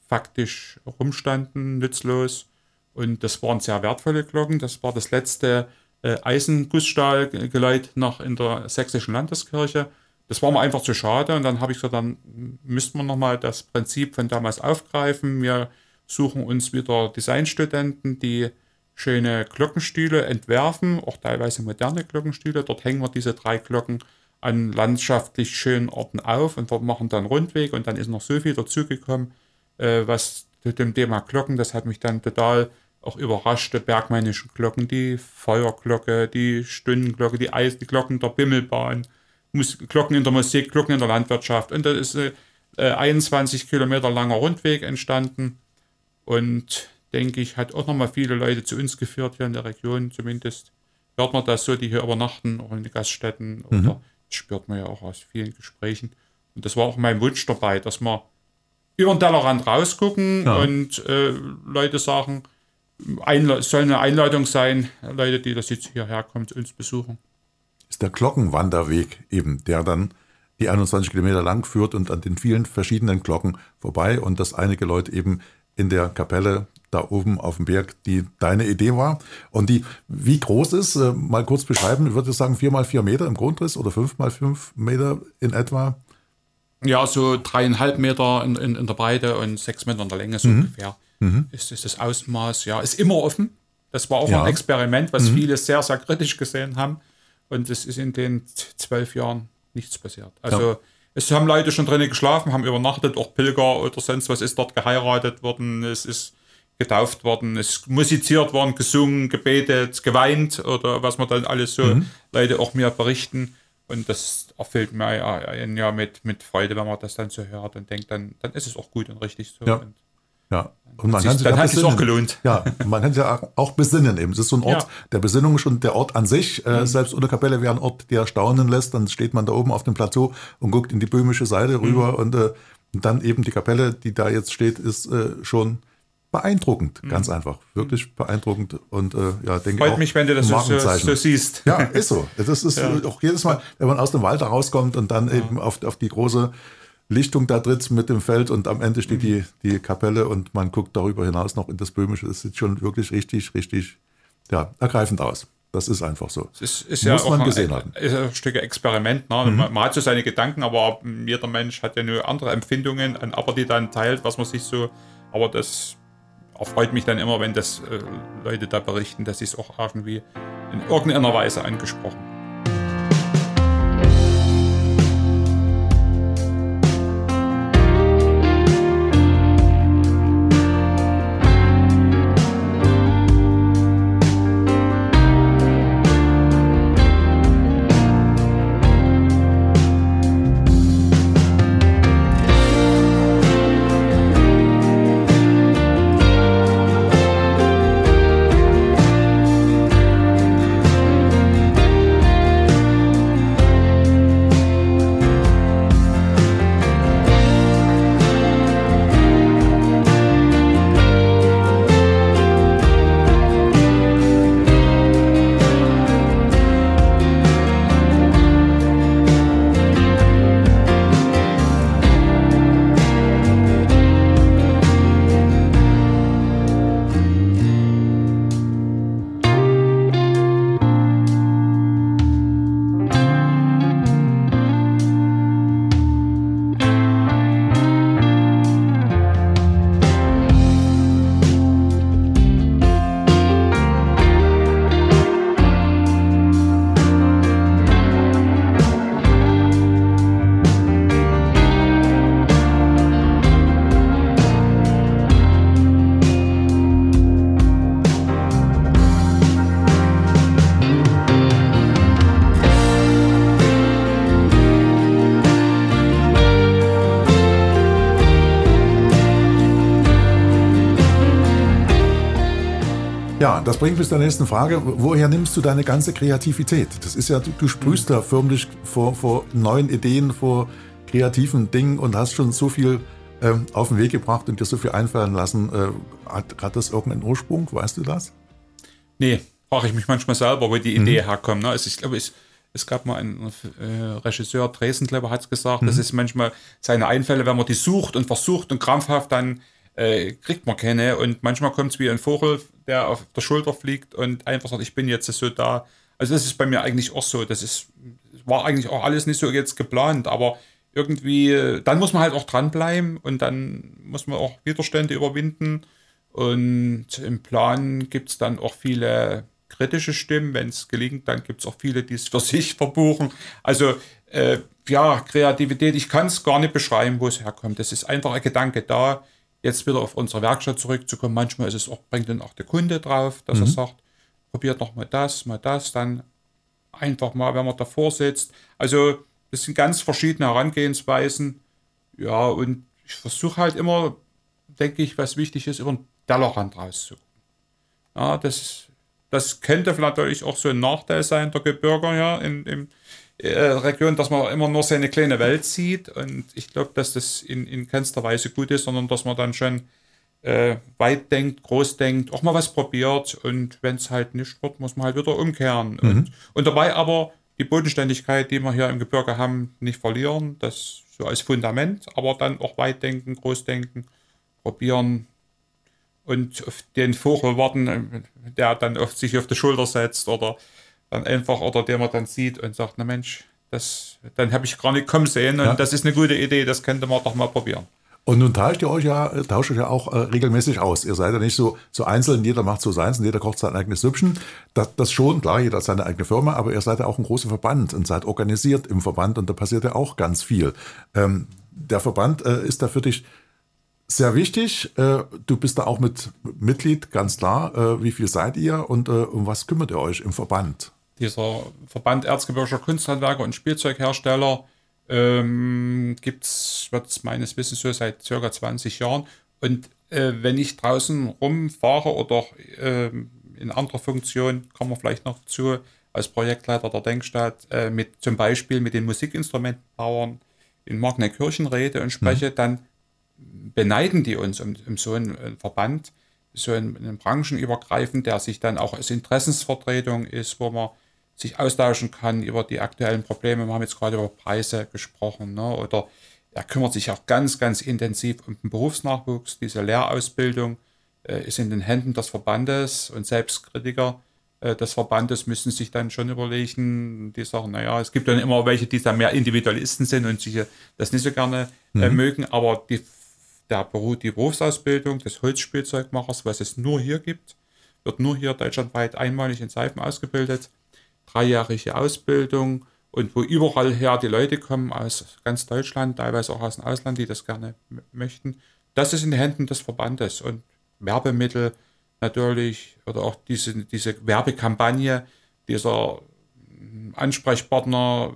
faktisch rumstanden, nützlos. Und das waren sehr wertvolle Glocken. Das war das letzte äh, Eisengussstahlgeläut noch in der sächsischen Landeskirche. Das war mir einfach zu schade. Und dann habe ich gesagt, dann müssten wir nochmal das Prinzip von damals aufgreifen. Wir suchen uns wieder Designstudenten, die schöne Glockenstühle entwerfen, auch teilweise moderne Glockenstühle. Dort hängen wir diese drei Glocken an landschaftlich schönen Orten auf und wir machen dann Rundweg und dann ist noch so viel dazugekommen, äh, was zu dem Thema Glocken, das hat mich dann total auch überrascht, die bergmännischen Glocken, die Feuerglocke, die Stundenglocke, die Eis, die Glocken der Bimmelbahn, Mus Glocken in der Musik, Glocken in der Landwirtschaft und da ist äh, 21 Kilometer langer Rundweg entstanden und denke ich, hat auch nochmal viele Leute zu uns geführt hier in der Region. Zumindest hört man das so, die hier übernachten, auch in den Gaststätten. Mhm. Oder das spürt man ja auch aus vielen Gesprächen. Und das war auch mein Wunsch dabei, dass man über den Tellerrand rausgucken ja. und äh, Leute sagen, Einla soll eine Einladung sein, Leute, die das jetzt hierher kommen, uns besuchen. Ist der Glockenwanderweg eben, der dann die 21 Kilometer lang führt und an den vielen verschiedenen Glocken vorbei und dass einige Leute eben in der Kapelle da oben auf dem Berg, die deine Idee war. Und die, wie groß ist, äh, mal kurz beschreiben, ich würde sagen vier mal vier Meter im Grundriss oder fünf mal fünf Meter in etwa. Ja, so dreieinhalb Meter in, in, in der Breite und sechs Meter in der Länge so mhm. ungefähr. Mhm. Ist, ist das Ausmaß, ja, ist immer offen. Das war auch ja. ein Experiment, was mhm. viele sehr, sehr kritisch gesehen haben. Und es ist in den zwölf Jahren nichts passiert. Also ja. es haben Leute schon drinnen geschlafen, haben übernachtet, auch Pilger oder sonst was ist dort geheiratet worden, es ist getauft worden, es ist musiziert worden, gesungen, gebetet, geweint oder was man dann alles so mhm. Leute auch mir berichten. Und das erfüllt mir ein Jahr mit, mit Freude, wenn man das dann so hört und denkt, dann, dann ist es auch gut und richtig so. Ja. Und ja. Und man sich, kann sich dann hat es auch gelohnt. Ja, man kann sich ja auch besinnen eben. Es ist so ein Ort ja. der Besinnung schon der Ort an sich. Äh, mhm. selbst unter Kapelle wäre ein Ort, der staunen lässt. Dann steht man da oben auf dem Plateau und guckt in die böhmische Seite mhm. rüber und, äh, und, dann eben die Kapelle, die da jetzt steht, ist äh, schon beeindruckend, mhm. ganz einfach, wirklich beeindruckend und äh, ja, denke Freut auch, mich, wenn du das so, so, siehst. Ja, ist so. Das ist (laughs) ja. auch jedes Mal, wenn man aus dem Wald rauskommt und dann ja. eben auf, auf die große Lichtung da tritt mit dem Feld und am Ende steht die, die Kapelle und man guckt darüber hinaus noch in das Böhmische. Das sieht schon wirklich richtig, richtig ja, ergreifend aus. Das ist einfach so. Es ist, ist Muss ja man gesehen ein, haben. Ist ein Stück Experiment. Ne? Mhm. Man, man, hat so seine Gedanken, aber jeder Mensch hat ja nur andere Empfindungen, aber die dann teilt, was man sich so. Aber das erfreut mich dann immer, wenn das äh, Leute da berichten, dass sie es auch irgendwie in irgendeiner Weise angesprochen bringt mich zur nächsten Frage. Woher nimmst du deine ganze Kreativität? Das ist ja, du, du sprühst da förmlich vor, vor neuen Ideen, vor kreativen Dingen und hast schon so viel ähm, auf den Weg gebracht und dir so viel einfallen lassen. Äh, hat, hat das irgendeinen Ursprung? Weißt du das? Nee, frage ich mich manchmal selber, wo die Idee mhm. herkommt. Ne? Also ich glaube, es, es gab mal einen äh, Regisseur, Dresden, glaube ich, hat es gesagt, mhm. das ist manchmal seine Einfälle, wenn man die sucht und versucht und krampfhaft dann äh, kriegt man keine. Und manchmal kommt es wie ein Vogel, der auf der Schulter fliegt und einfach sagt, ich bin jetzt so da. Also das ist bei mir eigentlich auch so. Das ist, war eigentlich auch alles nicht so jetzt geplant, aber irgendwie, dann muss man halt auch dranbleiben und dann muss man auch Widerstände überwinden. Und im Plan gibt es dann auch viele kritische Stimmen. Wenn es gelingt, dann gibt es auch viele, die es für (laughs) sich verbuchen. Also äh, ja, Kreativität, ich kann es gar nicht beschreiben, wo es herkommt. Es ist einfach ein Gedanke da jetzt wieder auf unsere Werkstatt zurückzukommen, manchmal ist es auch, bringt dann auch der Kunde drauf, dass mhm. er sagt, probiert noch mal das, mal das, dann einfach mal, wenn man davor sitzt. Also das sind ganz verschiedene Herangehensweisen. Ja, und ich versuche halt immer, denke ich, was wichtig ist, über den Tellerrand rauszugucken. Ja, das, das könnte natürlich auch so ein Nachteil sein, der Gebirger ja, in, in, äh, Region, dass man immer nur seine kleine Welt sieht. Und ich glaube, dass das in, in keinster Weise gut ist, sondern dass man dann schon äh, weit denkt, groß denkt, auch mal was probiert. Und wenn es halt nicht wird, muss man halt wieder umkehren. Mhm. Und, und dabei aber die Bodenständigkeit, die wir hier im Gebirge haben, nicht verlieren. Das so als Fundament, aber dann auch weit denken, groß denken, probieren und auf den Vogel warten, der dann auf sich auf die Schulter setzt oder dann einfach, oder den man dann sieht und sagt, na Mensch, das, dann habe ich gar nicht kommen sehen und ja. das ist eine gute Idee, das könnte man doch mal probieren. Und nun tauscht ihr euch ja, tauscht euch ja auch äh, regelmäßig aus. Ihr seid ja nicht so, so einzeln, jeder macht so seins und jeder kocht sein eigenes Süppchen. Das, das schon, klar, jeder hat seine eigene Firma, aber ihr seid ja auch ein großer Verband und seid organisiert im Verband und da passiert ja auch ganz viel. Ähm, der Verband äh, ist da für dich sehr wichtig. Äh, du bist da auch mit Mitglied, ganz klar. Äh, wie viel seid ihr und äh, um was kümmert ihr euch im Verband? Dieser Verband Erzgebirgischer Kunsthandwerker und Spielzeughersteller ähm, gibt es, wird es meines Wissens so seit circa 20 Jahren. Und äh, wenn ich draußen rumfahre oder äh, in anderer Funktion, kommen wir vielleicht noch dazu, als Projektleiter der Denkstadt, äh, mit zum Beispiel mit den Musikinstrumentenbauern in Magnenkirchen rede und spreche, mhm. dann beneiden die uns um, um so einen, einen, Verband, so einen, einen branchenübergreifend, der sich dann auch als Interessensvertretung ist, wo man sich austauschen kann über die aktuellen Probleme. Wir haben jetzt gerade über Preise gesprochen. Ne? Oder er kümmert sich auch ganz, ganz intensiv um den Berufsnachwuchs. Diese Lehrausbildung äh, ist in den Händen des Verbandes und Selbstkritiker äh, des Verbandes müssen sich dann schon überlegen, die sagen, naja, es gibt dann immer welche, die da mehr Individualisten sind und sich das nicht so gerne äh, mhm. mögen, aber die, der Beruf, die Berufsausbildung des Holzspielzeugmachers, was es nur hier gibt, wird nur hier deutschlandweit einmalig in Seifen ausgebildet dreijährige Ausbildung und wo überall her die Leute kommen aus ganz Deutschland, teilweise auch aus dem Ausland, die das gerne möchten. Das ist in den Händen des Verbandes und Werbemittel natürlich oder auch diese, diese Werbekampagne, dieser Ansprechpartner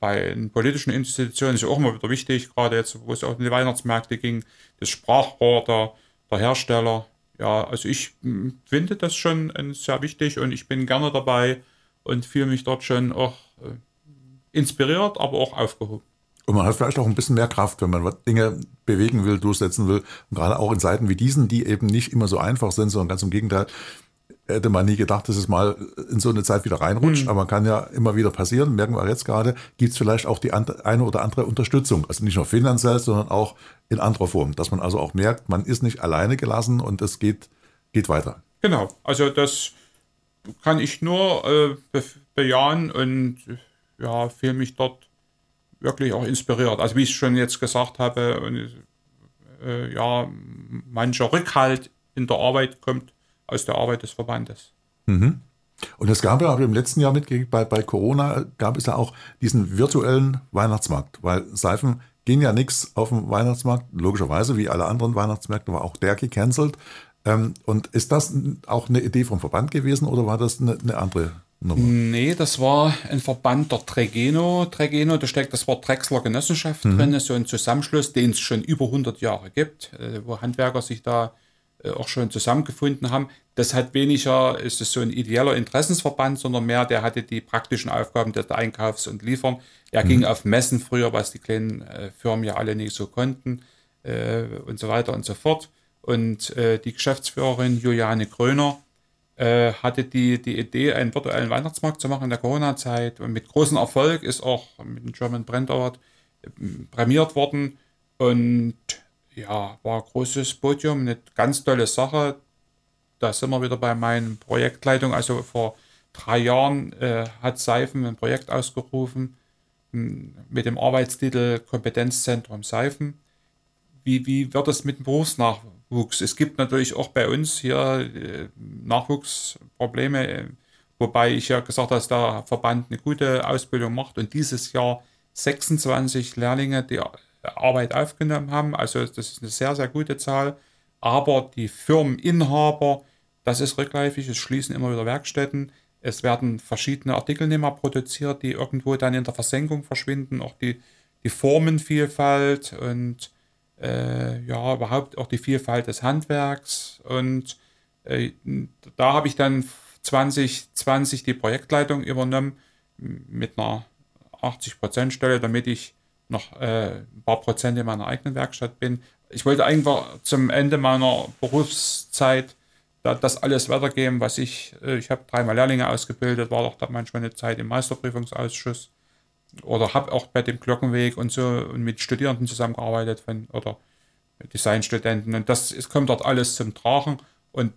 bei den politischen Institutionen ist ja auch immer wieder wichtig, gerade jetzt, wo es auch in die Weihnachtsmärkte ging, das Sprachrohr der, der Hersteller. Ja, also ich finde das schon sehr wichtig und ich bin gerne dabei, und fühle mich dort schon auch äh, inspiriert, aber auch aufgehoben. Und man hat vielleicht auch ein bisschen mehr Kraft, wenn man Dinge bewegen will, durchsetzen will. Und gerade auch in Zeiten wie diesen, die eben nicht immer so einfach sind, sondern ganz im Gegenteil, hätte man nie gedacht, dass es mal in so eine Zeit wieder reinrutscht. Mhm. Aber man kann ja immer wieder passieren, merken wir jetzt gerade, gibt es vielleicht auch die eine oder andere Unterstützung. Also nicht nur finanziell, sondern auch in anderer Form. Dass man also auch merkt, man ist nicht alleine gelassen und es geht, geht weiter. Genau, also das kann ich nur äh, be bejahen und ja, fühle mich dort wirklich auch inspiriert. Also wie ich schon jetzt gesagt habe, und, äh, ja, mancher Rückhalt in der Arbeit kommt aus der Arbeit des Verbandes. Mhm. Und es gab ja auch im letzten Jahr mitgekriegt, bei, bei Corona gab es ja auch diesen virtuellen Weihnachtsmarkt, weil Seifen ging ja nichts auf dem Weihnachtsmarkt, logischerweise, wie alle anderen Weihnachtsmärkte war auch der gecancelt. Ähm, und ist das auch eine Idee vom Verband gewesen oder war das eine, eine andere Nummer? Nee, das war ein Verband der Tregeno. Tregeno, da steckt das Wort Drechsler Genossenschaft mhm. drin, so ein Zusammenschluss, den es schon über 100 Jahre gibt, äh, wo Handwerker sich da äh, auch schon zusammengefunden haben. Das hat weniger, ist es so ein ideeller Interessensverband, sondern mehr, der hatte die praktischen Aufgaben des Einkaufs und Liefern. Er mhm. ging auf Messen früher, was die kleinen äh, Firmen ja alle nicht so konnten und so weiter und so fort. Und äh, die Geschäftsführerin Juliane Gröner äh, hatte die, die Idee, einen virtuellen Weihnachtsmarkt zu machen in der Corona-Zeit. Und mit großem Erfolg ist auch mit dem German Brand Award äh, prämiert worden. Und ja, war ein großes Podium, eine ganz tolle Sache. Da sind wir wieder bei meinen Projektleitung. Also vor drei Jahren äh, hat Seifen ein Projekt ausgerufen mit dem Arbeitstitel Kompetenzzentrum Seifen. Wie, wie wird es mit dem Berufsnachwuchs? Nachwuchs. Es gibt natürlich auch bei uns hier äh, Nachwuchsprobleme, äh, wobei ich ja gesagt habe, dass der Verband eine gute Ausbildung macht und dieses Jahr 26 Lehrlinge die Arbeit aufgenommen haben. Also das ist eine sehr, sehr gute Zahl. Aber die Firmeninhaber, das ist rückläufig, es schließen immer wieder Werkstätten. Es werden verschiedene Artikel nicht mehr produziert, die irgendwo dann in der Versenkung verschwinden. Auch die, die Formenvielfalt und äh, ja, überhaupt auch die Vielfalt des Handwerks. Und äh, da habe ich dann 2020 die Projektleitung übernommen mit einer 80% Stelle, damit ich noch äh, ein paar Prozent in meiner eigenen Werkstatt bin. Ich wollte eigentlich zum Ende meiner Berufszeit da, das alles weitergeben, was ich, äh, ich habe dreimal Lehrlinge ausgebildet, war doch da manchmal eine Zeit im Meisterprüfungsausschuss oder habe auch bei dem Glockenweg und so und mit Studierenden zusammengearbeitet von, oder Designstudenten. Und das es kommt dort alles zum Tragen. Und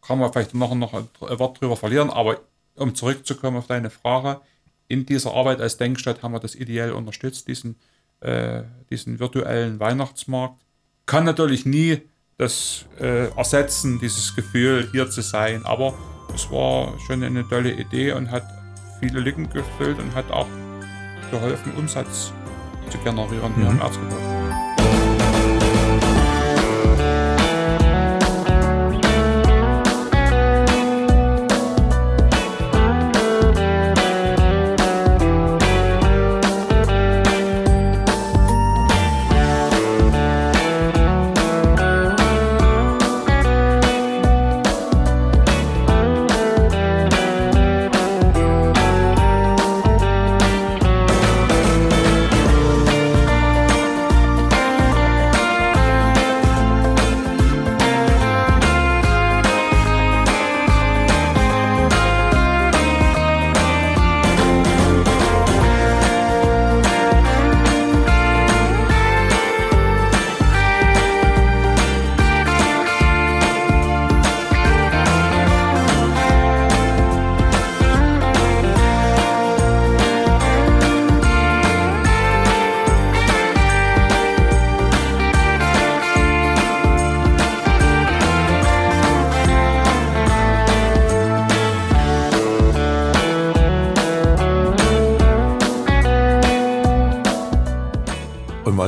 kann man vielleicht noch, noch ein Wort drüber verlieren, aber um zurückzukommen auf deine Frage, in dieser Arbeit als Denkstadt haben wir das ideell unterstützt, diesen, äh, diesen virtuellen Weihnachtsmarkt. Kann natürlich nie das äh, ersetzen, dieses Gefühl, hier zu sein, aber es war schon eine tolle Idee und hat viele Lücken gefüllt und hat auch geholfen, Umsatz zu generieren hier mhm. im Erzgebirge.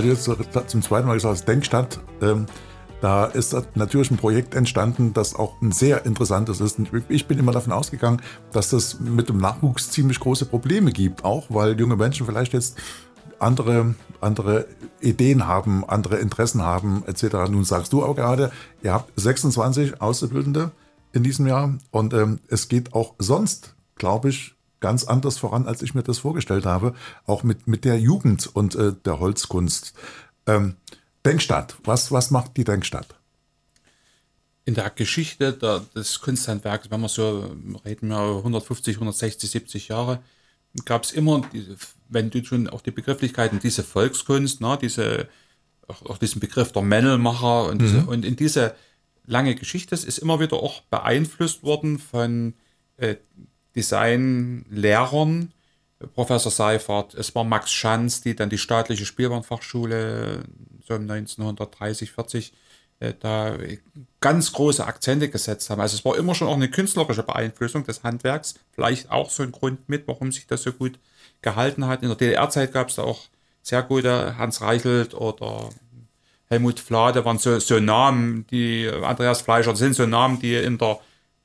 Weil du jetzt zum zweiten Mal gesagt hast, Denkstadt, ähm, da ist natürlich ein Projekt entstanden, das auch ein sehr interessantes ist. Ich bin immer davon ausgegangen, dass das mit dem Nachwuchs ziemlich große Probleme gibt, auch weil junge Menschen vielleicht jetzt andere, andere Ideen haben, andere Interessen haben, etc. Nun sagst du aber gerade, ihr habt 26 Auszubildende in diesem Jahr und ähm, es geht auch sonst, glaube ich, ganz anders voran, als ich mir das vorgestellt habe, auch mit, mit der Jugend und äh, der Holzkunst. Ähm, Denkstadt, was, was macht die Denkstadt? In der Geschichte der, des Kunsthandwerks, wenn wir so reden, wir 150, 160, 70 Jahre, gab es immer, diese, wenn du schon auch die Begrifflichkeiten, diese Volkskunst, ne, diese, auch, auch diesen Begriff der Männelmacher und, diese, mhm. und in diese lange Geschichte ist immer wieder auch beeinflusst worden von äh, Designlehrern, Professor Seifert, es war Max Schanz, die dann die staatliche Spielwarenfachschule so 1930, 40 äh, da ganz große Akzente gesetzt haben. Also es war immer schon auch eine künstlerische Beeinflussung des Handwerks, vielleicht auch so ein Grund mit, warum sich das so gut gehalten hat. In der DDR-Zeit gab es da auch sehr gute Hans Reichelt oder Helmut Flade, waren so, so Namen, die Andreas Fleischer, sind so Namen, die in der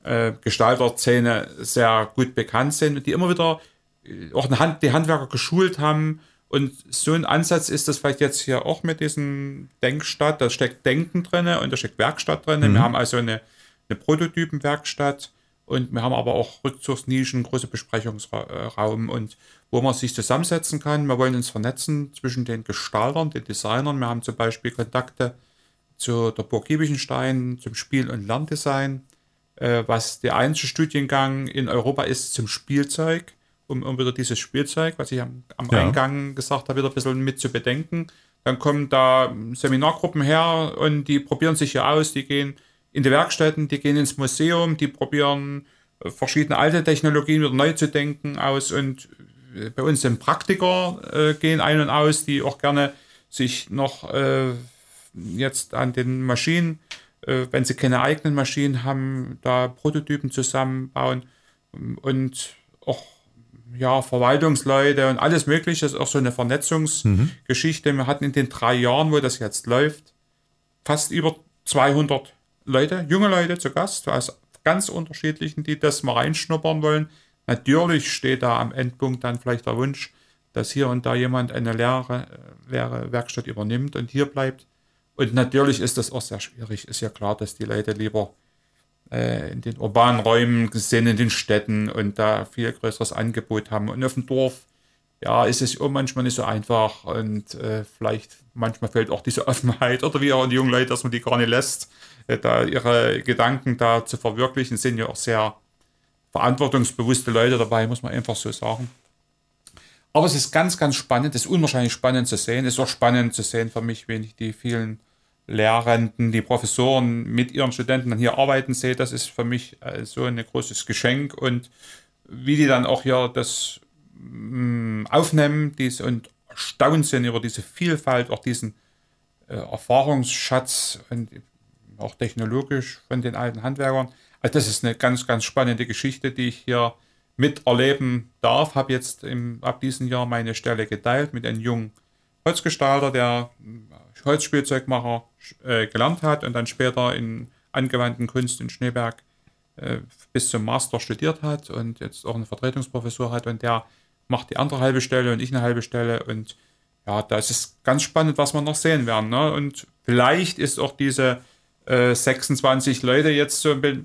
äh, Gestalterszene sehr gut bekannt sind und die immer wieder äh, auch Hand, die Handwerker geschult haben. Und so ein Ansatz ist das vielleicht jetzt hier auch mit diesem Denkstadt. Da steckt Denken drin und da steckt Werkstatt drin. Mhm. Wir haben also eine, eine Prototypenwerkstatt und wir haben aber auch Rückzugsnischen, große Besprechungsraum und wo man sich zusammensetzen kann. Wir wollen uns vernetzen zwischen den Gestaltern, den Designern. Wir haben zum Beispiel Kontakte zu der Burg Giebichenstein, zum Spiel- und Lerndesign äh, was der einzige Studiengang in Europa ist zum Spielzeug, um, um wieder dieses Spielzeug, was ich am, am ja. Eingang gesagt habe, wieder ein bisschen mit zu bedenken. Dann kommen da Seminargruppen her und die probieren sich hier aus, die gehen in die Werkstätten, die gehen ins Museum, die probieren äh, verschiedene alte Technologien wieder neu zu denken aus und äh, bei uns sind Praktiker äh, gehen ein und aus, die auch gerne sich noch äh, jetzt an den Maschinen wenn sie keine eigenen Maschinen haben, da Prototypen zusammenbauen und auch ja, Verwaltungsleute und alles Mögliche. Das ist auch so eine Vernetzungsgeschichte. Mhm. Wir hatten in den drei Jahren, wo das jetzt läuft, fast über 200 Leute, junge Leute zu Gast, aus ganz unterschiedlichen, die das mal reinschnuppern wollen. Natürlich steht da am Endpunkt dann vielleicht der Wunsch, dass hier und da jemand eine leere, äh, leere Werkstatt übernimmt und hier bleibt. Und natürlich ist das auch sehr schwierig. Ist ja klar, dass die Leute lieber äh, in den urbanen Räumen sind, in den Städten und da viel größeres Angebot haben. Und auf dem Dorf ja, ist es manchmal nicht so einfach und äh, vielleicht manchmal fehlt auch diese (laughs) Offenheit oder wie auch die jungen Leute, dass man die gar nicht lässt, äh, da ihre Gedanken da zu verwirklichen, sind ja auch sehr verantwortungsbewusste Leute dabei, muss man einfach so sagen. Aber es ist ganz, ganz spannend, es ist unwahrscheinlich spannend zu sehen. Es ist auch spannend zu sehen für mich, wenn ich die vielen Lehrenden, die Professoren mit ihren Studenten dann hier arbeiten sehe. Das ist für mich äh, so ein großes Geschenk und wie die dann auch hier das mm, aufnehmen dies, und erstaunt sind über diese Vielfalt, auch diesen äh, Erfahrungsschatz und auch technologisch von den alten Handwerkern. Also das ist eine ganz, ganz spannende Geschichte, die ich hier miterleben darf. Habe jetzt im, ab diesem Jahr meine Stelle geteilt mit einem jungen Holzgestalter, der Holzspielzeugmacher äh, gelernt hat und dann später in angewandten Kunst in Schneeberg äh, bis zum Master studiert hat und jetzt auch eine Vertretungsprofessur hat und der macht die andere halbe Stelle und ich eine halbe Stelle und ja, da ist es ganz spannend, was wir noch sehen werden. Ne? Und vielleicht ist auch diese äh, 26 Leute jetzt so, äh,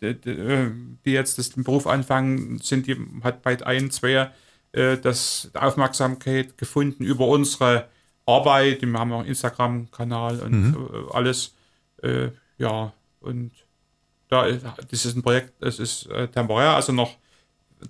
die jetzt den Beruf anfangen, sind die hat bald ein, zwei äh, das Aufmerksamkeit gefunden über unsere Arbeit. Wir haben auch einen Instagram-Kanal und mhm. Äh, alles. Äh, ja, und da das ist ein Projekt, es ist äh, temporär, also noch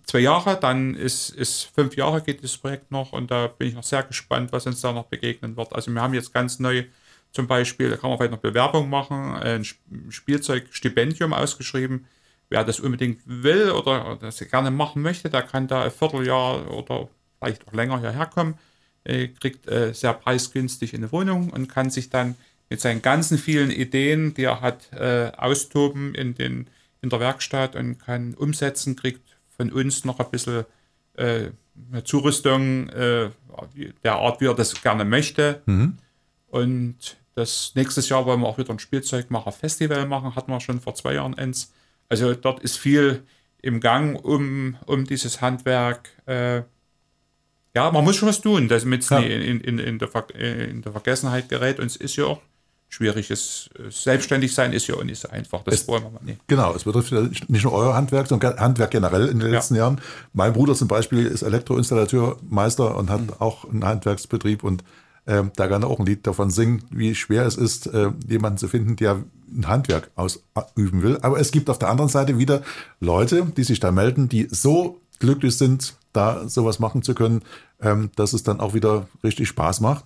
zwei Jahre, dann ist, ist fünf Jahre geht das Projekt noch und da bin ich noch sehr gespannt, was uns da noch begegnen wird. Also wir haben jetzt ganz neu zum Beispiel, da kann man vielleicht noch Bewerbung machen, ein Spielzeugstipendium ausgeschrieben. Wer das unbedingt will oder das gerne machen möchte, der kann da ein Vierteljahr oder vielleicht auch länger hierher kommen, äh, kriegt äh, sehr preisgünstig eine Wohnung und kann sich dann mit seinen ganzen vielen Ideen, die er hat, äh, austoben in, den, in der Werkstatt und kann umsetzen, kriegt von uns noch ein bisschen äh, eine Zurüstung der Art, wie er das gerne möchte. Mhm. Und das nächstes Jahr wollen wir auch wieder ein Spielzeugmacher-Festival machen, hatten wir schon vor zwei Jahren eins. Also dort ist viel im Gang um, um dieses Handwerk. Äh, ja, man muss schon was tun, damit es ja. in, in, in, der in der Vergessenheit gerät. Und es ist ja auch schwierig. Es, selbstständig sein ist ja auch nicht so einfach. Das es, wollen wir mal nicht. Genau, es betrifft nicht nur euer Handwerk, sondern Handwerk generell in den letzten ja. Jahren. Mein Bruder zum Beispiel ist Elektroinstallateur, Meister und hat mhm. auch einen Handwerksbetrieb und äh, da kann er auch ein Lied davon singen, wie schwer es ist, äh, jemanden zu finden, der ein Handwerk ausüben will. Aber es gibt auf der anderen Seite wieder Leute, die sich da melden, die so glücklich sind, da sowas machen zu können, ähm, dass es dann auch wieder richtig Spaß macht.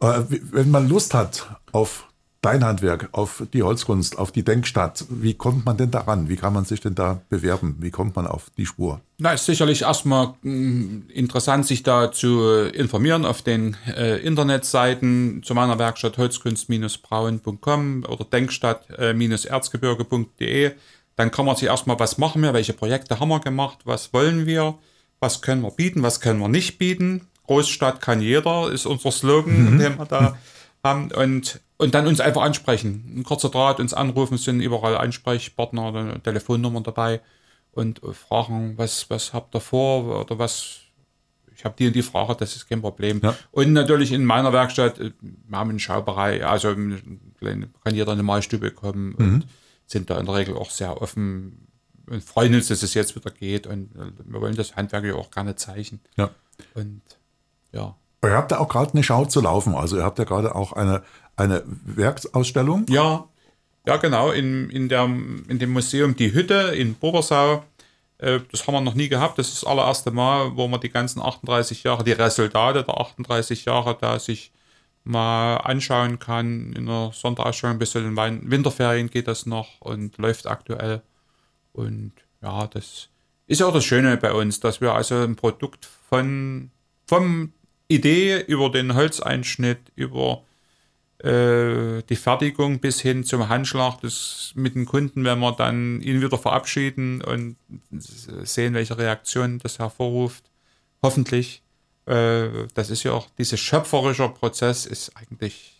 Äh, wenn man Lust hat auf dein Handwerk, auf die Holzkunst, auf die Denkstadt. Wie kommt man denn daran? Wie kann man sich denn da bewerben? Wie kommt man auf die Spur? Na, ist sicherlich erstmal mm, interessant, sich da zu informieren auf den äh, Internetseiten zu meiner Werkstatt holzkunst-braun.com oder denkstadt-erzgebirge.de. Dann kann man sich erstmal, was machen wir, welche Projekte haben wir gemacht, was wollen wir, was können wir bieten, was können wir nicht bieten. Großstadt kann jeder, ist unser Slogan, mhm. den wir da haben. Und und dann uns einfach ansprechen. Ein kurzer Draht, uns anrufen, sind überall Ansprechpartner, Telefonnummern dabei und fragen, was, was habt ihr vor oder was. Ich habe die und die Frage, das ist kein Problem. Ja. Und natürlich in meiner Werkstatt, äh, wir haben einen Schaubereich, also kann jeder in eine Malstube kommen mhm. und sind da in der Regel auch sehr offen und freuen uns, dass es jetzt wieder geht. Und wir wollen das Handwerk ja auch gerne zeichnen. Ja. Und ja. Ihr habt ja auch gerade eine Schau zu laufen. Also ihr habt ja gerade auch eine, eine Werksausstellung? Ja, ja genau, in, in, der, in dem Museum Die Hütte in Bobersau. Äh, das haben wir noch nie gehabt. Das ist das allererste Mal, wo man die ganzen 38 Jahre, die Resultate der 38 Jahre da sich mal anschauen kann. In der Sonderausstellung bis zu den Winterferien geht das noch und läuft aktuell. Und ja, das ist auch das Schöne bei uns, dass wir also ein Produkt von vom Idee über den Holzeinschnitt, über äh, die Fertigung bis hin zum Handschlag das mit den Kunden, wenn wir dann ihn wieder verabschieden und sehen, welche Reaktion das hervorruft. Hoffentlich. Äh, das ist ja auch, dieser schöpferische Prozess ist eigentlich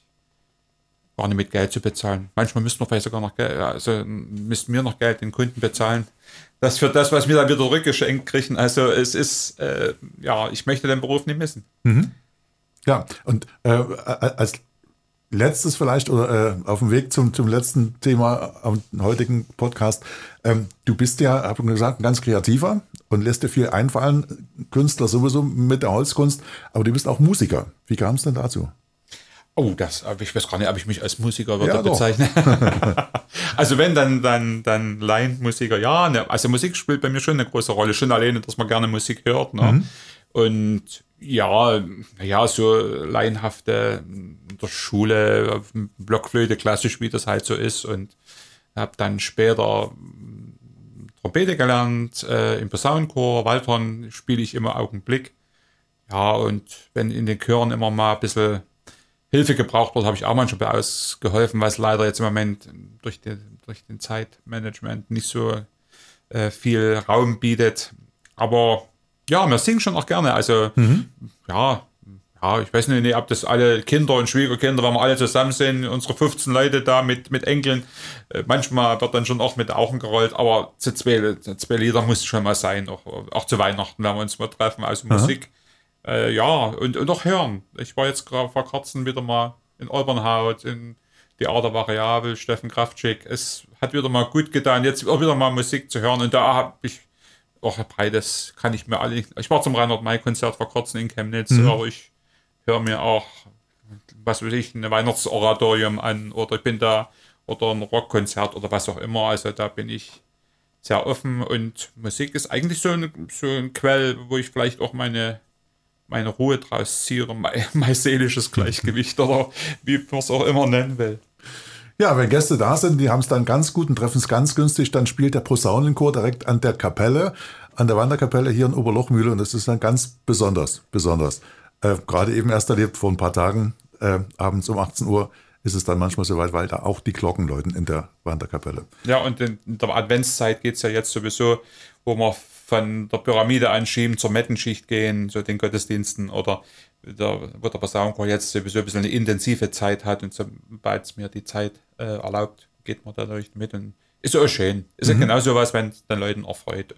gar nicht mit Geld zu bezahlen. Manchmal müssten wir vielleicht sogar noch Geld, also müssten wir noch Geld den Kunden bezahlen. Das für das, was wir dann wieder rückgeschenkt kriegen. Also es ist, äh, ja, ich möchte den Beruf nicht missen. Mhm. Ja, und äh, als letztes vielleicht oder äh, auf dem Weg zum, zum letzten Thema am heutigen Podcast. Ähm, du bist ja, habe ich gesagt, ein ganz kreativer und lässt dir viel einfallen. Künstler sowieso mit der Holzkunst, aber du bist auch Musiker. Wie kam es denn dazu? Oh, das, ich weiß gar nicht, ob ich mich als Musiker würde ja, bezeichnen. (laughs) also wenn, dann, dann, dann Laienmusiker. Ja, ne, also Musik spielt bei mir schon eine große Rolle. Schon alleine, dass man gerne Musik hört. Ne? Mhm. Und ja, ja, so laienhafte in der Schule, Blockflöte, klassisch, wie das halt so ist. Und habe dann später Trompete gelernt, äh, im Posaunenchor, Waldhorn spiele ich immer Augenblick. Ja, und wenn in den Chören immer mal ein bisschen Hilfe gebraucht wird, habe ich auch manchmal ausgeholfen, was leider jetzt im Moment durch, die, durch den Zeitmanagement nicht so äh, viel Raum bietet. Aber ja, wir singen schon auch gerne. Also mhm. ja, ja, ich weiß nicht, ob das alle Kinder und Schwiegerkinder, wenn wir alle zusammen sind, unsere 15 Leute da mit, mit Enkeln, äh, manchmal wird dann schon auch mit Augen gerollt, aber zu zwei, zwei Lieder muss schon mal sein, auch, auch zu Weihnachten, wenn wir uns mal treffen, also Musik. Äh, ja, und, und auch hören. Ich war jetzt gerade vor kurzem wieder mal in Olbernhaut, in Theater Variabel, Steffen Kraftschick. Es hat wieder mal gut getan, jetzt auch wieder mal Musik zu hören. Und da habe ich auch beides, kann ich mir alle. Ich war zum Reinhard May Konzert vor kurzem in Chemnitz, mhm. aber ich höre mir auch, was weiß ich, ein Weihnachtsoratorium an oder ich bin da oder ein Rockkonzert oder was auch immer. Also da bin ich sehr offen und Musik ist eigentlich so ein, so ein Quell, wo ich vielleicht auch meine meine Ruhe draus ziehe mein, (laughs) mein seelisches Gleichgewicht oder wie man es auch immer nennen will. Ja, wenn Gäste da sind, die haben es dann ganz gut und treffen es ganz günstig, dann spielt der Posaunenchor direkt an der Kapelle, an der Wanderkapelle hier in Oberlochmühle und das ist dann ganz besonders, besonders. Äh, Gerade eben erst erlebt vor ein paar Tagen, äh, abends um 18 Uhr, ist es dann manchmal soweit, weil da auch die Glocken läuten in der Wanderkapelle. Ja, und in der Adventszeit geht es ja jetzt sowieso, wo man von der Pyramide anschieben zur Mettenschicht gehen, so den Gottesdiensten oder der, wo der Posaunenchor jetzt sowieso ein bisschen eine intensive Zeit hat und sobald es mir die Zeit äh, erlaubt, geht man dadurch mit und ist auch schön. Ist mhm. ja genau so was, wenn es den Leuten erfreut.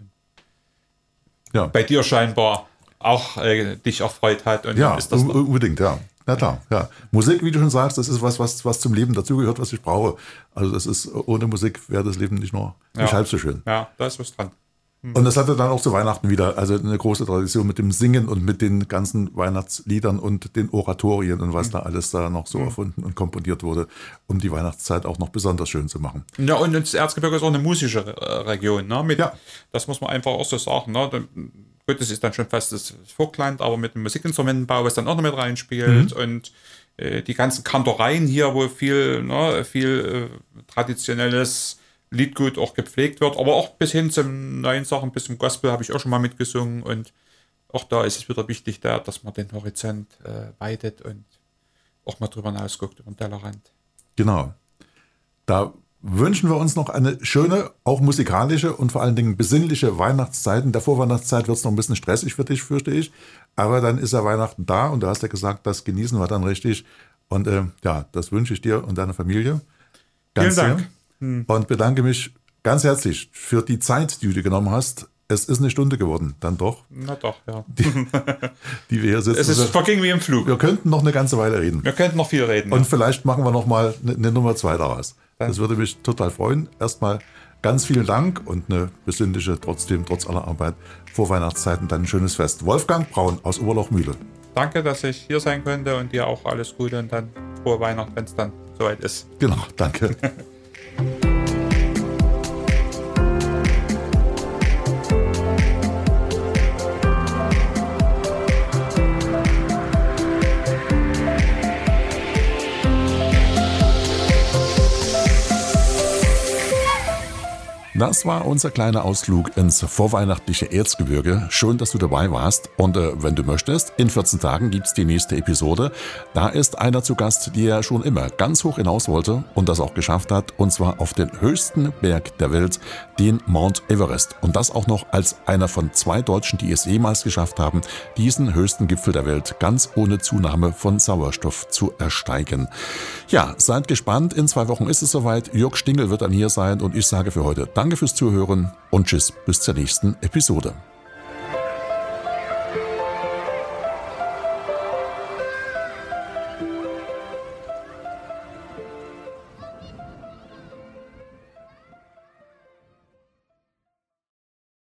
Ja. Bei dir scheinbar auch äh, dich erfreut hat. Und ja, ist das unbedingt, ja. Na klar, ja. Musik, wie du schon sagst, das ist was, was, was zum Leben dazugehört, was ich brauche. Also das ist, ohne Musik wäre das Leben nicht nur nicht ja. halb so schön. Ja, da ist was dran. Mhm. Und das hatte dann auch zu Weihnachten wieder, also eine große Tradition mit dem Singen und mit den ganzen Weihnachtsliedern und den Oratorien und was mhm. da alles da noch so mhm. erfunden und komponiert wurde, um die Weihnachtszeit auch noch besonders schön zu machen. Ja, und das Erzgebirge ist auch eine musische äh, Region, ne? Mit, ja. Das muss man einfach auch so sagen, ne? Gut, das ist dann schon fast das Vogtland, aber mit dem Musikinstrumentenbau, was dann auch noch mit reinspielt mhm. und äh, die ganzen Kantoreien hier, wo viel, ne, viel äh, traditionelles Liedgut auch gepflegt wird, aber auch bis hin zum neuen Sachen, bis zum Gospel habe ich auch schon mal mitgesungen und auch da ist es wieder wichtig, da, dass man den Horizont äh, weitet und auch mal drüber hinausguckt, über den Tellerrand. Genau. Da wünschen wir uns noch eine schöne, auch musikalische und vor allen Dingen besinnliche Weihnachtszeit. In der Vorweihnachtszeit wird es noch ein bisschen stressig für dich, fürchte ich. Aber dann ist ja Weihnachten da und du hast ja gesagt, das genießen wir dann richtig. Und äh, ja, das wünsche ich dir und deiner Familie. Ganz Vielen Dank. Sehr hm. und bedanke mich ganz herzlich für die Zeit, die du dir genommen hast. Es ist eine Stunde geworden, dann doch. Na doch, ja. Die, die wir hier sitzen. Es ist verging wie im Flug. Wir könnten noch eine ganze Weile reden. Wir könnten noch viel reden. Und ja. vielleicht machen wir noch mal eine, eine Nummer zwei daraus. Das würde mich total freuen. Erstmal ganz vielen Dank und eine besinnliche, trotzdem, trotz aller Arbeit, vor Weihnachtszeiten dann ein schönes Fest. Wolfgang Braun aus Oberlochmühle. Danke, dass ich hier sein konnte und dir auch alles Gute und dann frohe Weihnachten, wenn es dann soweit ist. Genau, danke. (laughs) Das war unser kleiner Ausflug ins vorweihnachtliche Erzgebirge. Schön, dass du dabei warst. Und äh, wenn du möchtest, in 14 Tagen gibt's die nächste Episode. Da ist einer zu Gast, der schon immer ganz hoch hinaus wollte und das auch geschafft hat. Und zwar auf den höchsten Berg der Welt, den Mount Everest. Und das auch noch als einer von zwei Deutschen, die es jemals geschafft haben, diesen höchsten Gipfel der Welt ganz ohne Zunahme von Sauerstoff zu ersteigen. Ja, seid gespannt. In zwei Wochen ist es soweit. Jörg Stingel wird dann hier sein und ich sage für heute Danke fürs Zuhören und tschüss bis zur nächsten Episode.